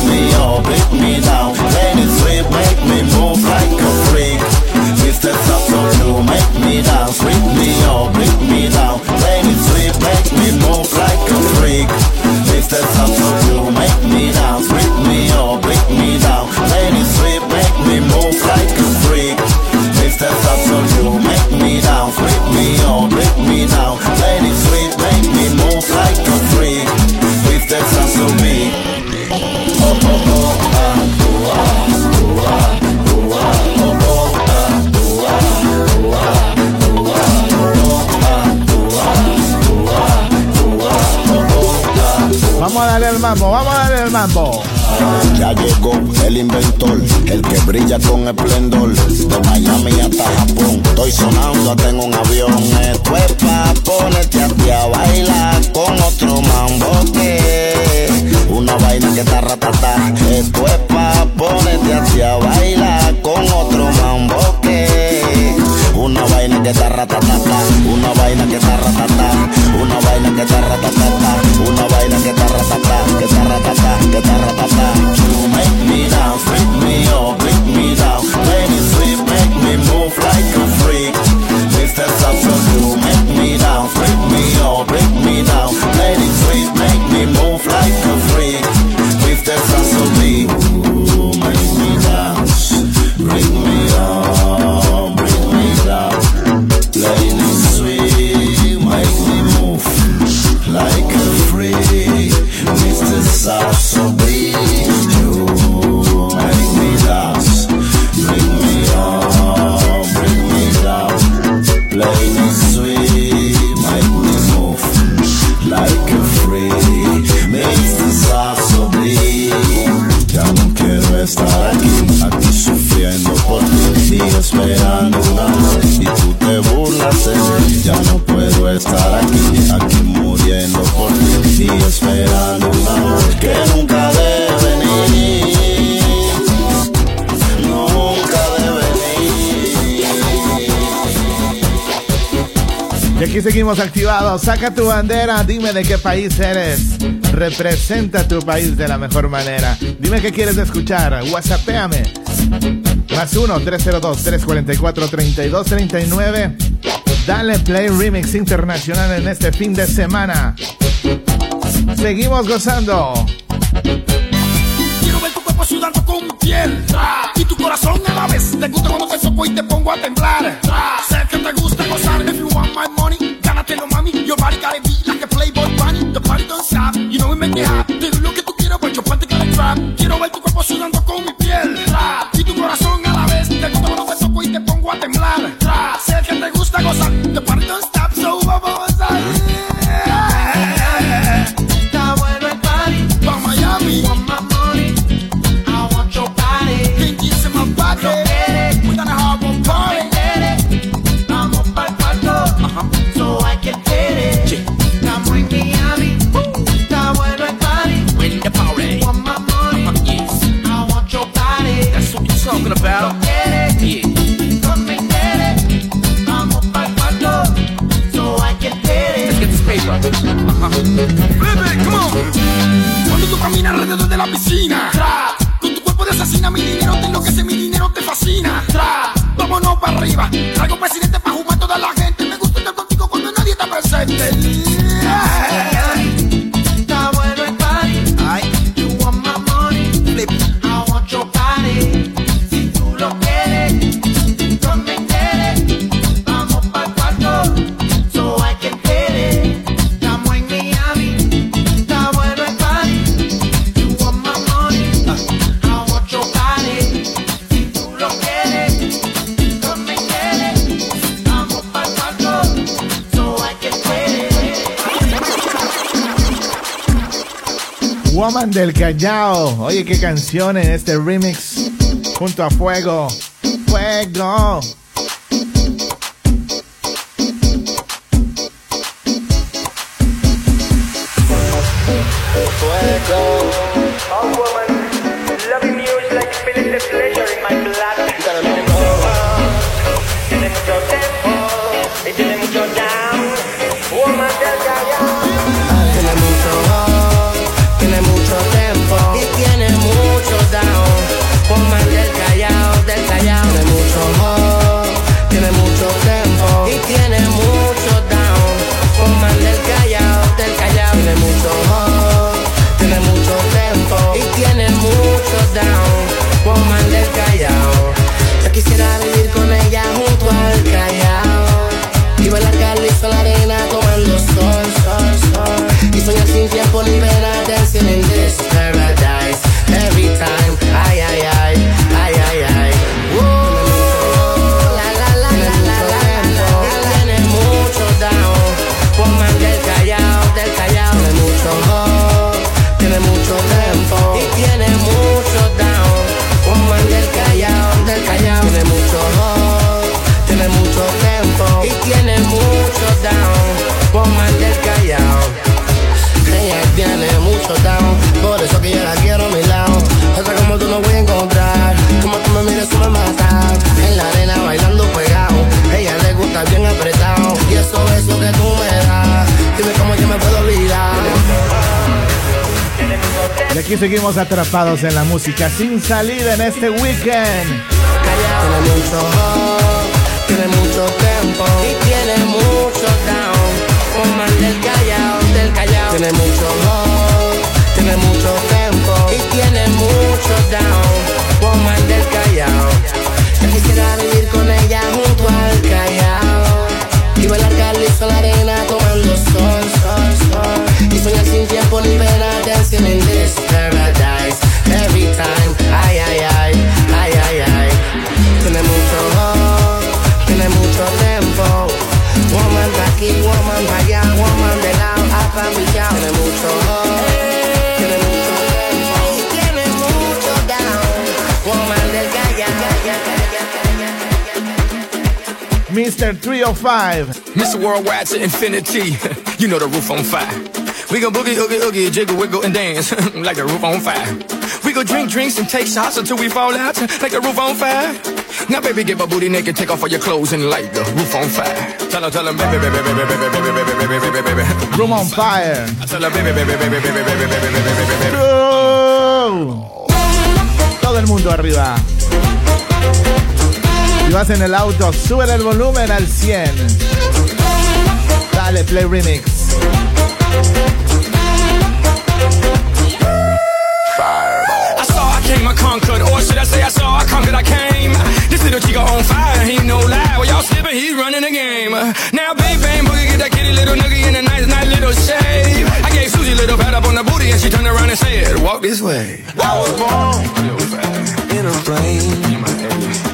pick me, up. pick me down. mambo, vamos a darle el mambo. Ya llegó el inventor, el que brilla con esplendor. De Miami hasta Japón, estoy sonando hasta en un avión. Esto es pa' ponerte a ti a bailar con otro mambo que una vaina que está ratatá. Esto es pa' ponerte a ti a bailar con otro mambo que una vaina que está ratatata, una vaina que está ratata, una vaina que está ratatata, una vaina que está ratata, que está ratata, que está ratata. You make me dance, freak me up, break me down, me sweet, make me move like a freak. Mr. Sasso, you make me dance, freak me up, break me down, me sweet, make me move like a freak. Mr. Sasso, aquí seguimos activados. Saca tu bandera, dime de qué país eres. Representa tu país de la mejor manera. Dime qué quieres escuchar. WhatsAppéame. Más 1-302-344-3239. Dale Play Remix Internacional en este fin de semana. Seguimos gozando. Quiero ver tu cuerpo sudando con piel Y tu corazón a la vez Te gusta cuando te sopo y te pongo a temblar Sé que te gusta gozar If you want my Your body gotta be like a playboy bunny. The party don't stop. You know we make it hot. Digo lo que tú quieras But your panty gotta drop. Quiero ver tu cuerpo sudando Del Callao. Oye, qué canción en este remix. Junto a Fuego. Fuego. Loving Y aquí seguimos atrapados en la música sin salida en este weekend. Tiene mucho hot, tiene mucho tempo y tiene mucho down. Woman del callao, del callao. Tiene mucho hot, tiene mucho tempo y tiene mucho down. Woman del callao. Yo quisiera vivir con ella junto al callao y bailar calizo la arena tomando sol, sol, sol. Y soñar sin tiempo ni pena dancing in this Mr. 305. Mr. Worldwide to infinity. you know the roof on fire. We go boogie, oogie, oogie, jiggle, wiggle, and dance like the roof on fire. We go drink drinks and take shots until we fall out like the roof on fire. Now, baby, get my booty naked, take off all your clothes and light the roof on fire. Tell her, tell her, baby, baby, baby, baby, baby, baby, baby, baby, baby, baby. Room on fire. I tell her, baby, baby, baby, baby, baby, baby, baby, baby, baby, baby. ¡Oh! Todo el mundo arriba. Si vas en el auto, sube el volumen al 100. Dale, play remix. I saw, I came, I conquered, or should I say I saw, I conquered, I came. This little chica on fire, he no lie. Well, y'all slipping, he's running the game. Now, big bang boogie, get that kitty little nugget in a nice, nice little shave. I gave Susie a little pat up on the booty, and she turned around and said, "Walk this way." I was born in a plane.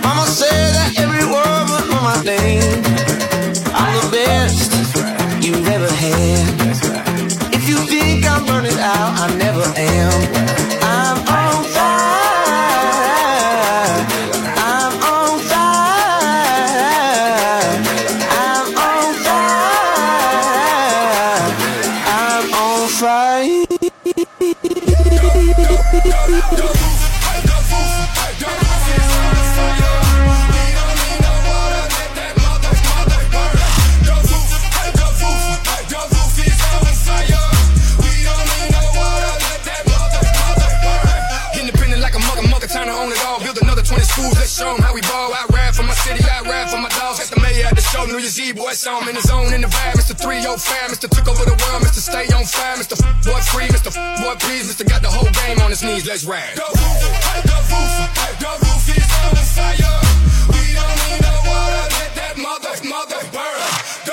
Mama said that every word was my name. I'm the best you've ever had. If you think I'm burning out, I never am. Saw him in the zone, in the vibe. Mr. 305, Mr. Took over the world, Mr. Stay on fire, Mr. Boy Free, Mr. Boy Please, Mr. Got the whole game on his knees, let's rap. The roof, the roof, the roof is on fire. We don't need no water, let that mother, mother burn.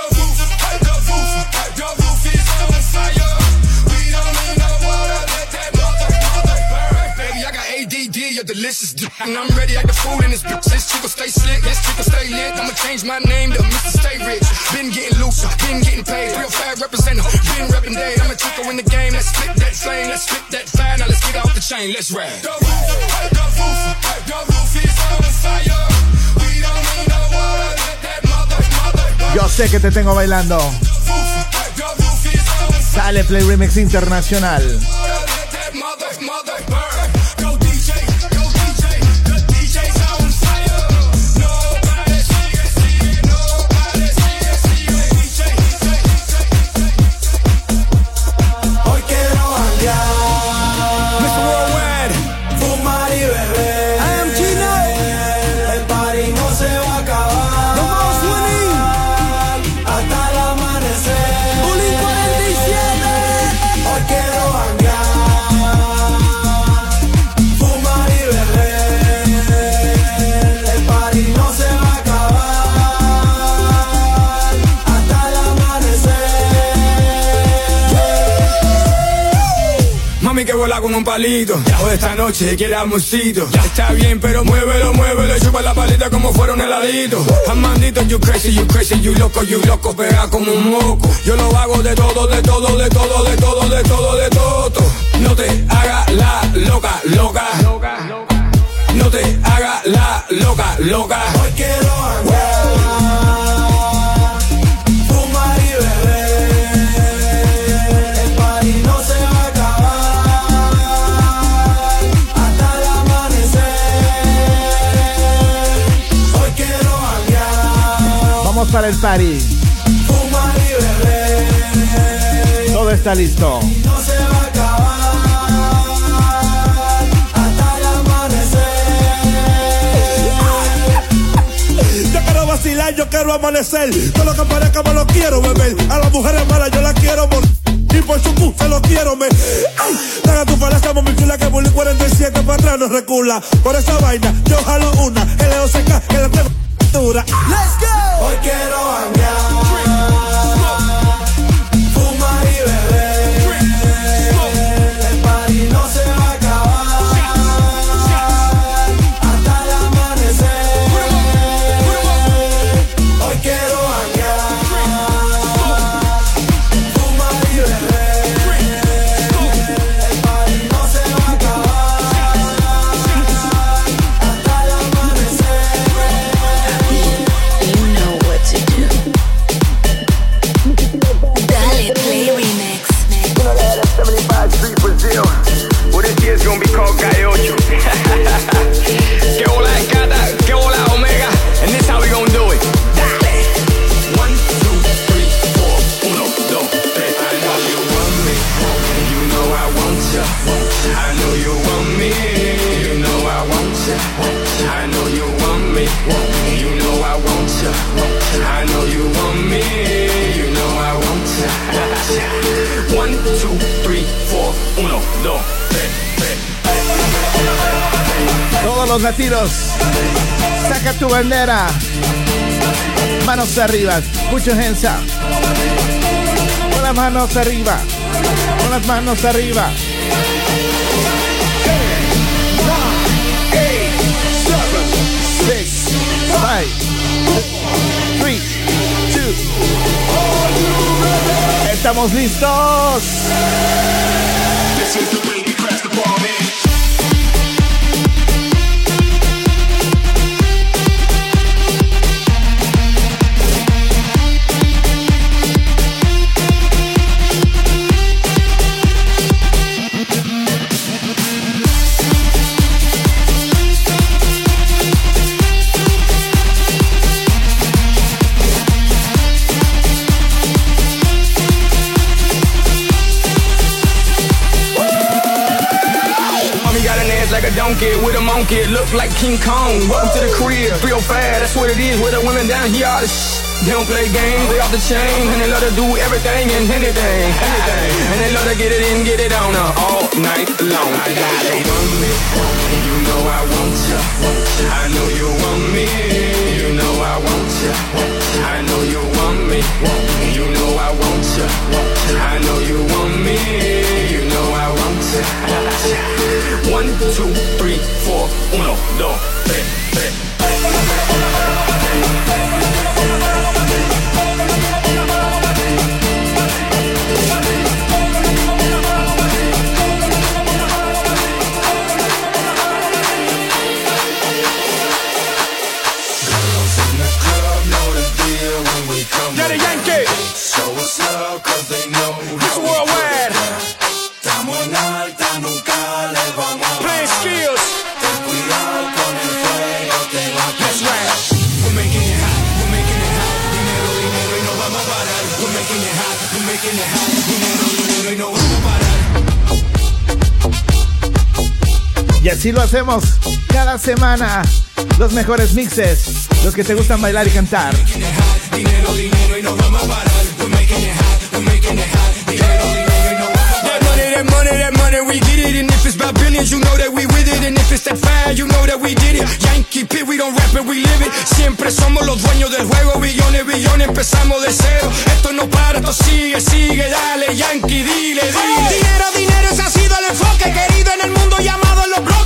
You're delicious, d- and I'm ready like the food in this bitch. This chick will stay slick, this chick will stay lit. I'ma change my name to Mr. Stay Rich. Been getting looser, been getting paid. Real fat representative, been repping day. I'm a chico in the game, let's that flame, let's that fire. Now let's get off the chain, let's rap. The roof, the roof, the roof is on fire. We don't need no water, let that mother, mother burn. Yo sé que te tengo bailando. Dale, play remix internacional. Un palito. Esta noche quiere amorcito Está bien pero muévelo, muévelo. Chupa la palita como fuera un heladito. Amandito, you crazy, you crazy, you loco, you loco Pega como un moco. Yo lo hago de todo, de todo, de todo, de todo, de todo, de todo. No te haga la loca, loca. No te haga la loca, loca. Hoy quiero para el party. Todo está listo. El. Yo quiero vacilar, yo quiero amanecer. Todo lo que parezca me lo quiero beber. A las mujeres malas yo las quiero morir. Y por su cu se lo quiero me. Ay, Daga tu falacia, mi chula que bully 47 para atrás no recula. Por esa vaina, yo jalo una. LOCK, que la dura. Let's go. Hoy quiero hangar. Los latinos, saca tu bandera. Manos arriba, your hands. Con las manos arriba, con las manos arriba. Estamos listos. With a monkey, look like King Kong. Welcome to the crib, 305, that's what it is. With the women down here, all the sh- they don't play games, they off the chain, and they love to do everything and anything, anything. And they love to get it in, get it on uh, all night long. I got it. want me, you know I want ya. I know you want me, you know I want ya. I know you want me, you know I want ya. I know you want me, you know I want ya. One, two, three, four, uno, dos, tres, tres. Never así lo hacemos cada semana. Los mejores mixes, los que te gustan bailar y cantar. Dinero, dinero y no vamos a parar. We're making it hot, we're making it hot. Dinero, dinero y no vamos a parar. That money, that money, that money, we get it. And if it's about billions, you know that we with it. And if it's that fire, you know that we did it. Yankee P, we don't rap it, we live it. Siempre somos los dueños del juego. Billones, billones, empezamos de cero. Esto no para, esto sigue, sigue. Dale, Yankee, dile, dile. Dinero, dinero, ese ha sido el enfoque querido en el mundo llamado los bloques.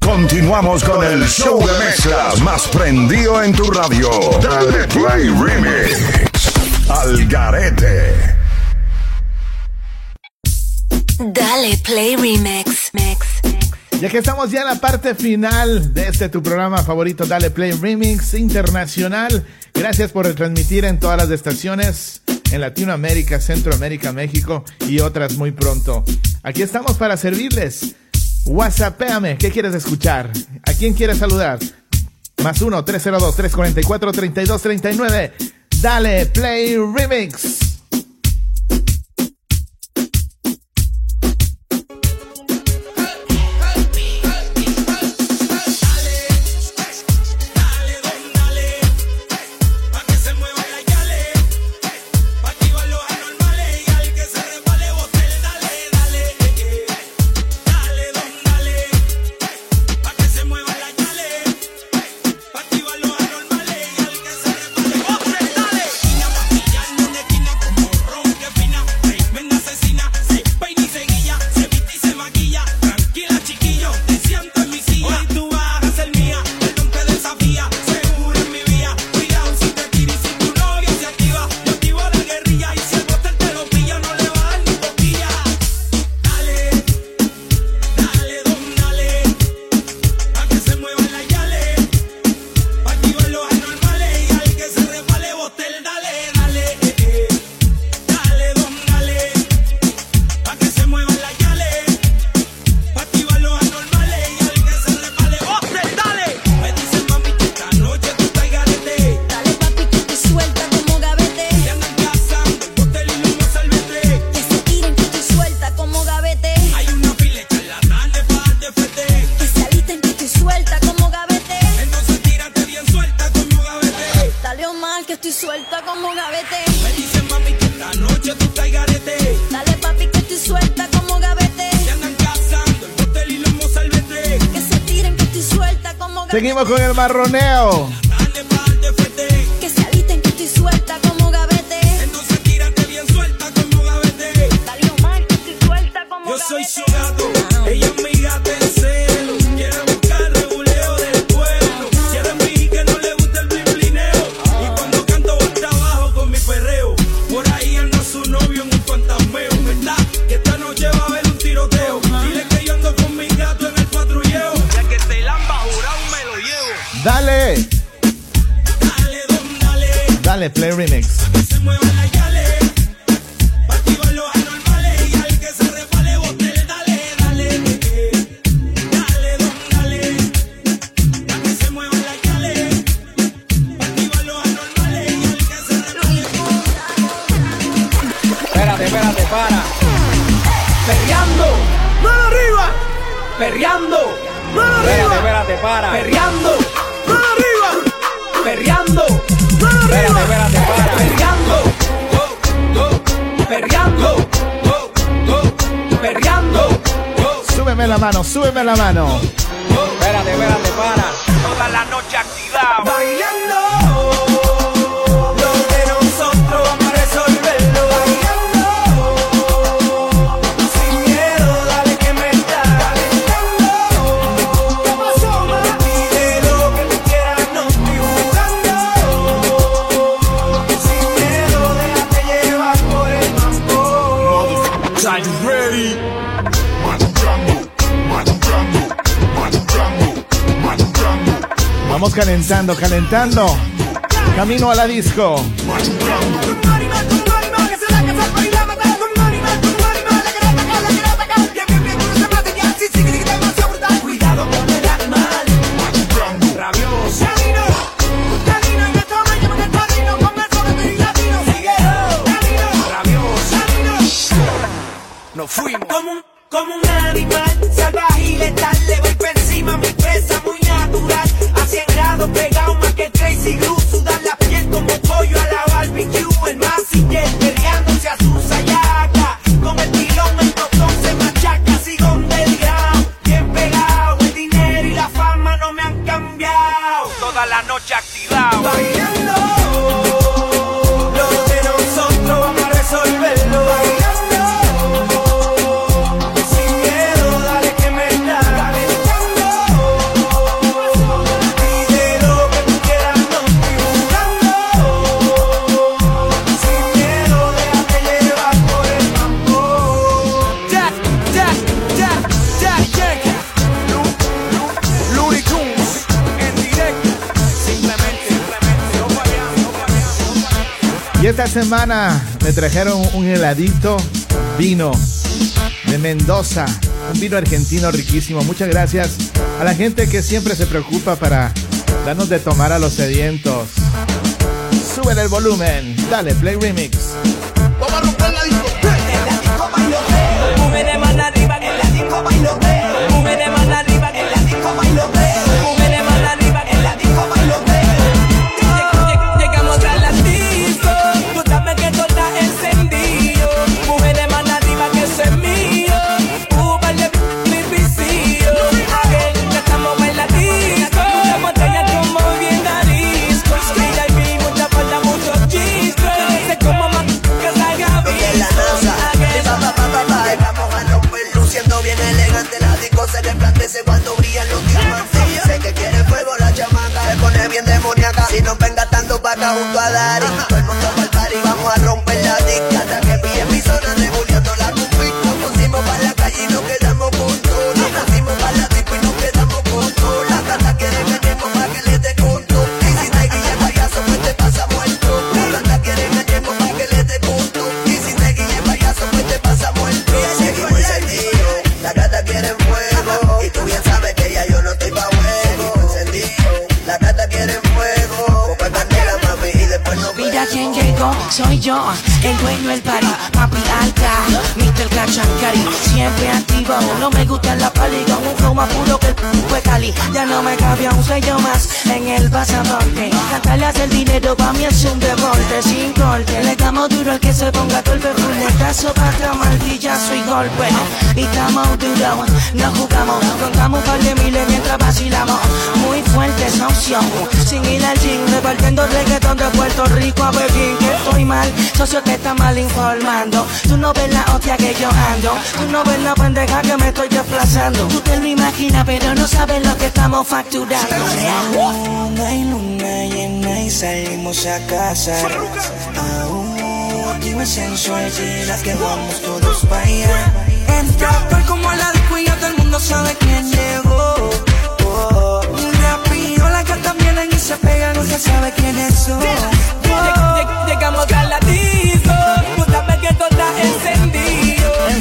Continuamos con el show de mezclas más prendido en tu radio. Dale Play Remix al Garete. Dale Play Remix. Ya que estamos ya en la parte final de este tu programa favorito, Dale Play Remix Internacional. Gracias por retransmitir en todas las estaciones en Latinoamérica, Centroamérica, México y otras muy pronto. Aquí estamos para servirles. WhatsAppéame, ¿qué quieres escuchar? ¿A quién quieres saludar? Más 1-302-344-3239. Dale, Play Remix. espérate, espérate, para. Perreando, mano arriba. Perreando, mano arriba. Espérate, espérate, para. Perreando, mano arriba. Perreando, mano arriba. Espérate, espérate, para. Perreando, go, go. Perreando, go, go. Perreando. Súbeme la mano, súbeme la mano. Espérate, espérate, para. Toda la noche activado. Bailando. Vamos calentando, calentando. Camino a la disco. semana me trajeron un heladito vino de Mendoza, un vino argentino riquísimo. Muchas gracias a la gente que siempre se preocupa para darnos de tomar a los sedientos. Suben el volumen, dale, play remix. body. yo, el dueño, es para. No me gusta la pali un flow más puro que fue Cali. Ya no me cabía un sello más en el pasaporte. Cantarle hacer dinero pa' mí es un deporte. Sin corte Le damos duro al que se ponga golpe Puñetazo, pata, martillazo y golpe. Y estamos duros, no jugamos. Contamos un par de miles mientras vacilamos. Muy fuerte esa opción. Sin ir al gym, repartiendo reggaetón de Puerto Rico a Berlín Que estoy mal, socio que está mal informando. Tú no ves la hostia que yo ando. Tú no ves la pendeja que me estoy desplazando. Tú te lo imaginas, pero no sabes lo que estamos facturando. Cuando hay luna llena y salimos a cazar. Aún aquí me sensual, dirás que vamos todos para allá. En trapper como la disco y ya todo el mundo sabe quién llegó. Oh, la que también y se pegan, no se sabe quiénes son. Llegamos a la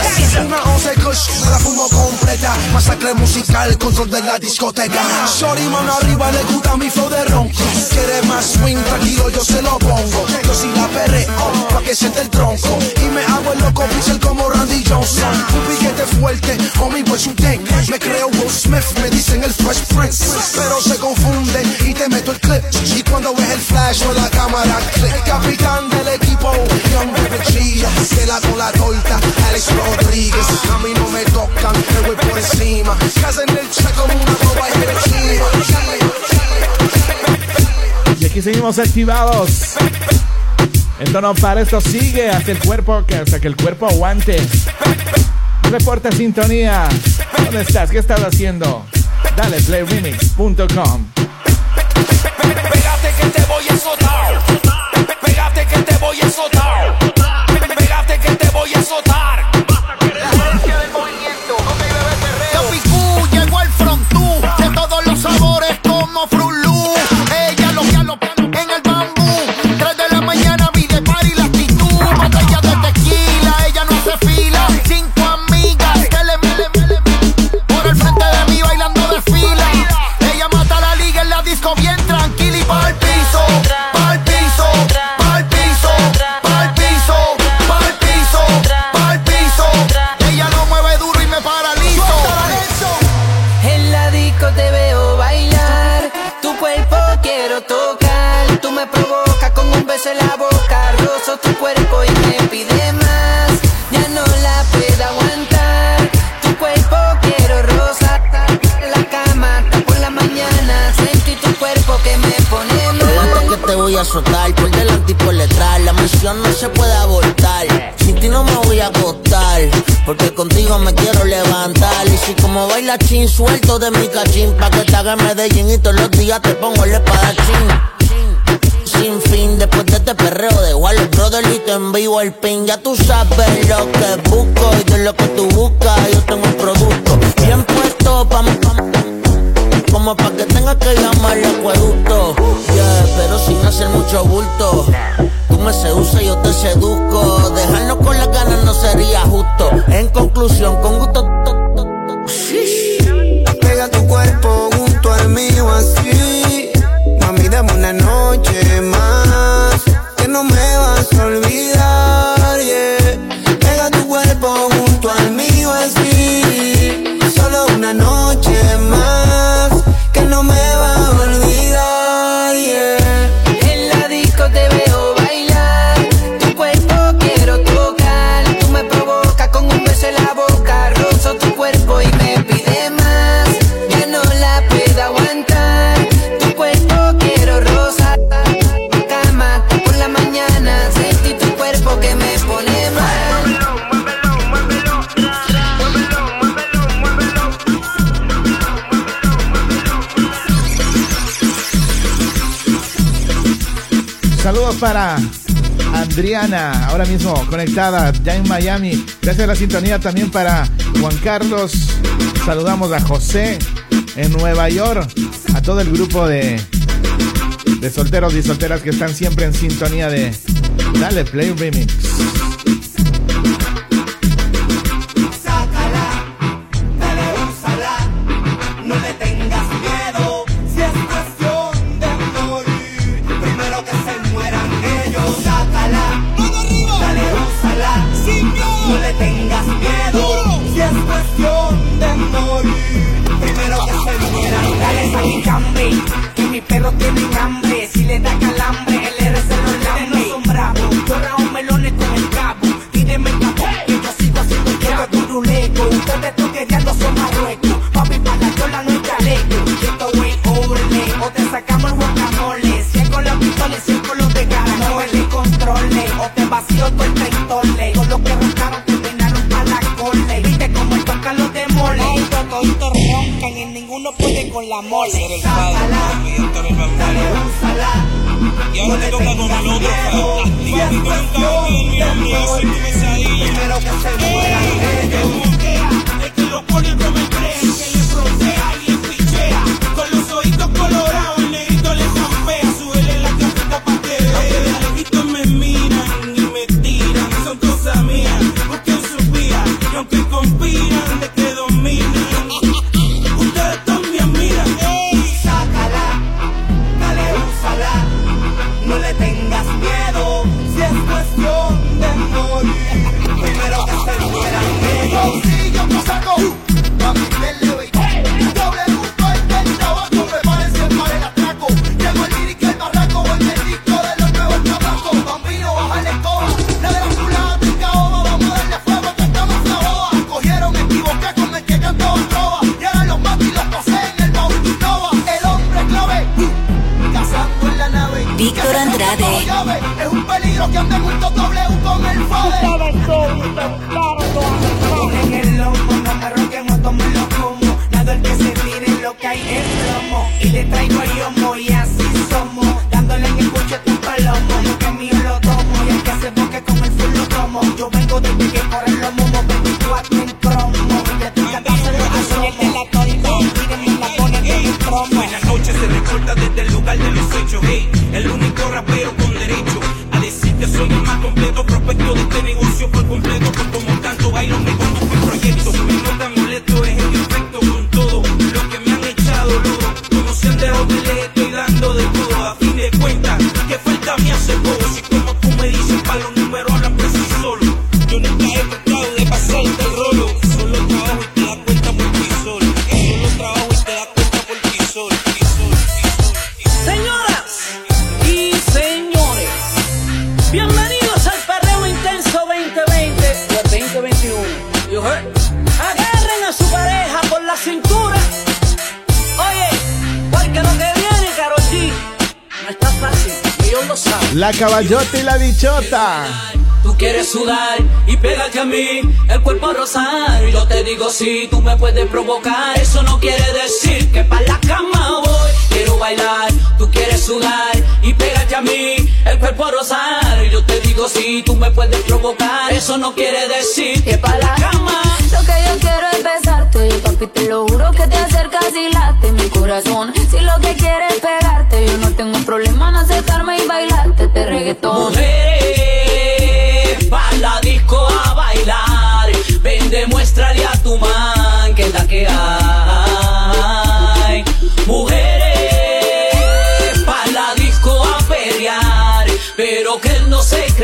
botellas. Una once kush, me la fumo Masacre musical, control de la discoteca. Sorry, mano arriba, le gusta mi flow de ronco. Quiere más swing, tranquilo, yo se lo pongo. Yo sí la perreo, pa' que siente el tronco. Y me hago el loco, pixel como Randy Johnson. Un piquete fuerte, homie, pues un tank. Me creo Will Smith, me dicen el Fresh Prince. Pero se confunde y te meto el clip. Y cuando ves el flash o la cámara click. Capitán del equipo, Young Baby. Se la con la torta, Alex Rodríguez. A mí no me tocan, me voy por encima. Casa en el check como una boba Y aquí seguimos activados. Esto no para, esto sigue hasta el cuerpo, que hasta que el cuerpo aguante. Reporta sintonía. ¿Dónde estás? ¿Qué estás haciendo? Dale playremix.com. Pégate que te voy a soltar. Pégate que te voy a soltar. Que te voy a soltar, por delante y por detrás, la misión no se puede abortar. Sin ti no me voy a acostar, porque contigo me quiero levantar. Y si como baila chin, suelto de mi cachín, pa' que te haga Medellín y todos los días te pongo el espadachín. Sin fin, después de este perreo de Waller Brother y te envío el pin. Ya tú sabes lo que busco y de lo que tú buscas, yo tengo un producto bien puesto pa' como pa' que tenga que llamar el acueducto. Yeah, pero sin hacer mucho bulto. Tú me seduces, yo te seduzco. Dejarnos con las ganas no sería justo. En conclusión, con gusto. Pega tu cuerpo junto al mío así. Mami, dame una noche más. Que no me vas a olvidar, yeah. Pega tu cuerpo junto al mío así. Solo una noche para Adriana, ahora mismo conectada ya en Miami. Gracias a la sintonía también para Juan Carlos. Saludamos a José en Nueva York, a todo el grupo de, de solteros y solteras que están siempre en sintonía de Dale Play Remix. see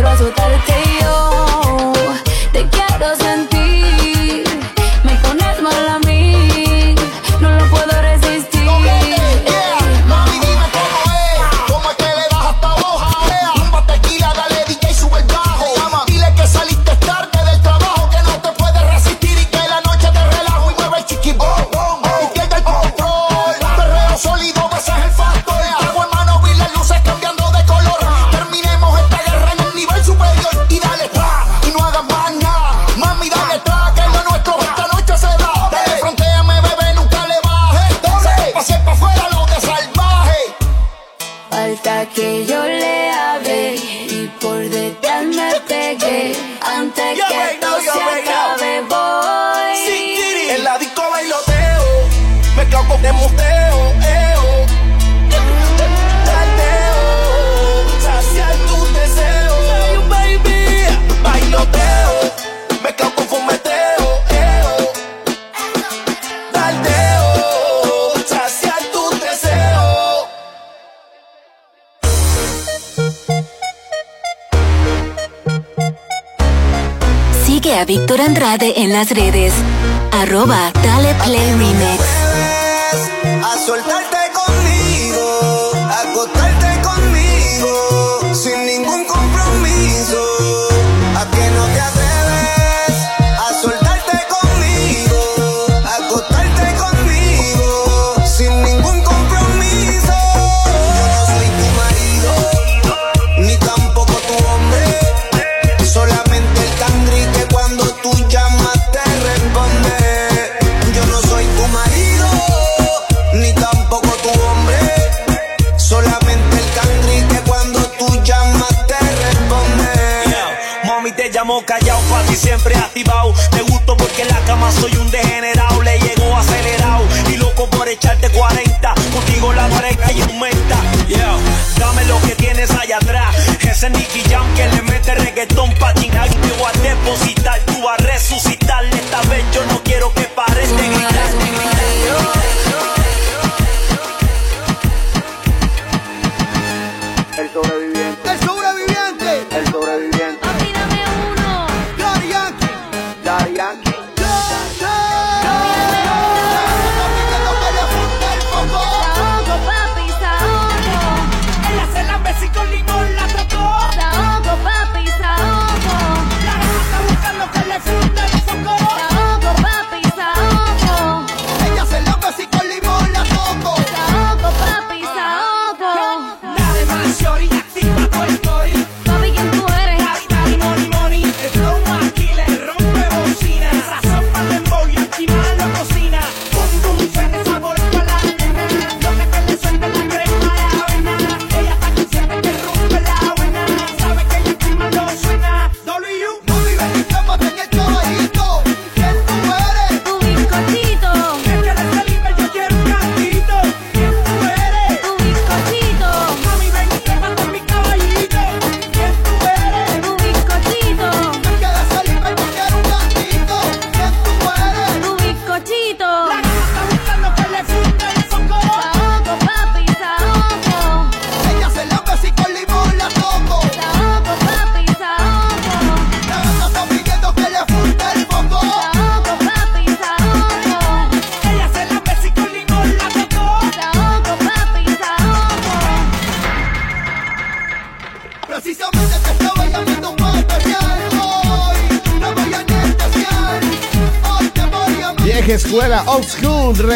quiero azotarte. Andrade en las redes. Arroba Dale Play Remix. Te gusto porque en la cama soy un degenerado. Le llegó acelerado y loco por echarte 40. Contigo la breca y aumenta. Yeah. Dame lo que tienes allá atrás. Ese Nicky Jam que le mete reggaetón pa' chingar. Y te voy a depositar, tú vas a resucitar. Esta vez yo no quiero que pares de gritar.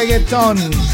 reggaetón.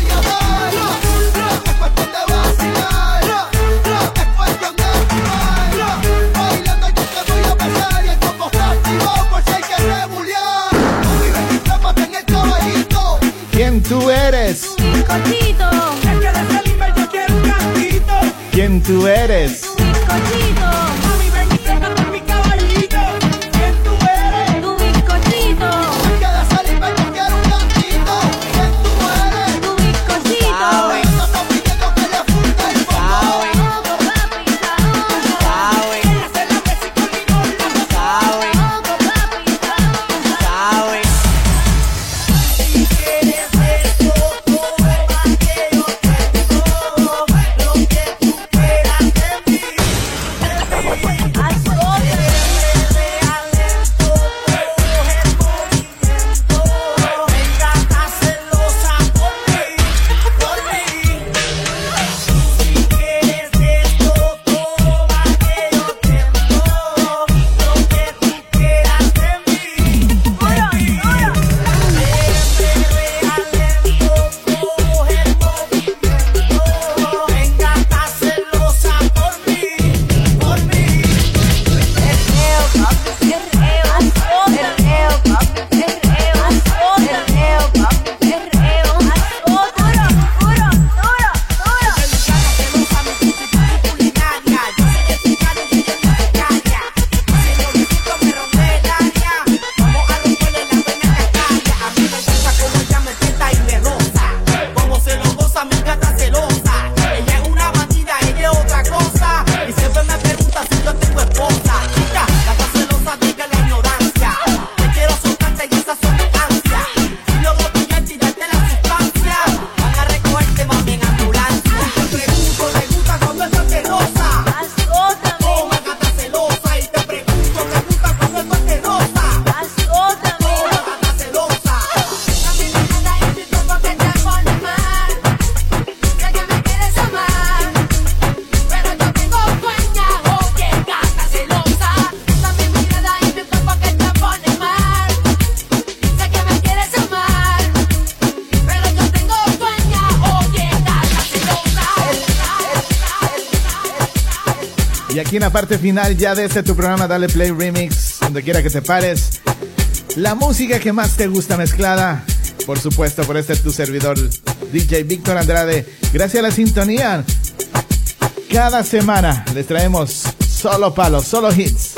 aquí en la parte final ya de este tu programa Dale Play Remix, donde quiera que te pares. La música que más te gusta mezclada, por supuesto, por este tu servidor DJ Víctor Andrade. Gracias a la sintonía. Cada semana les traemos solo palos, solo hits.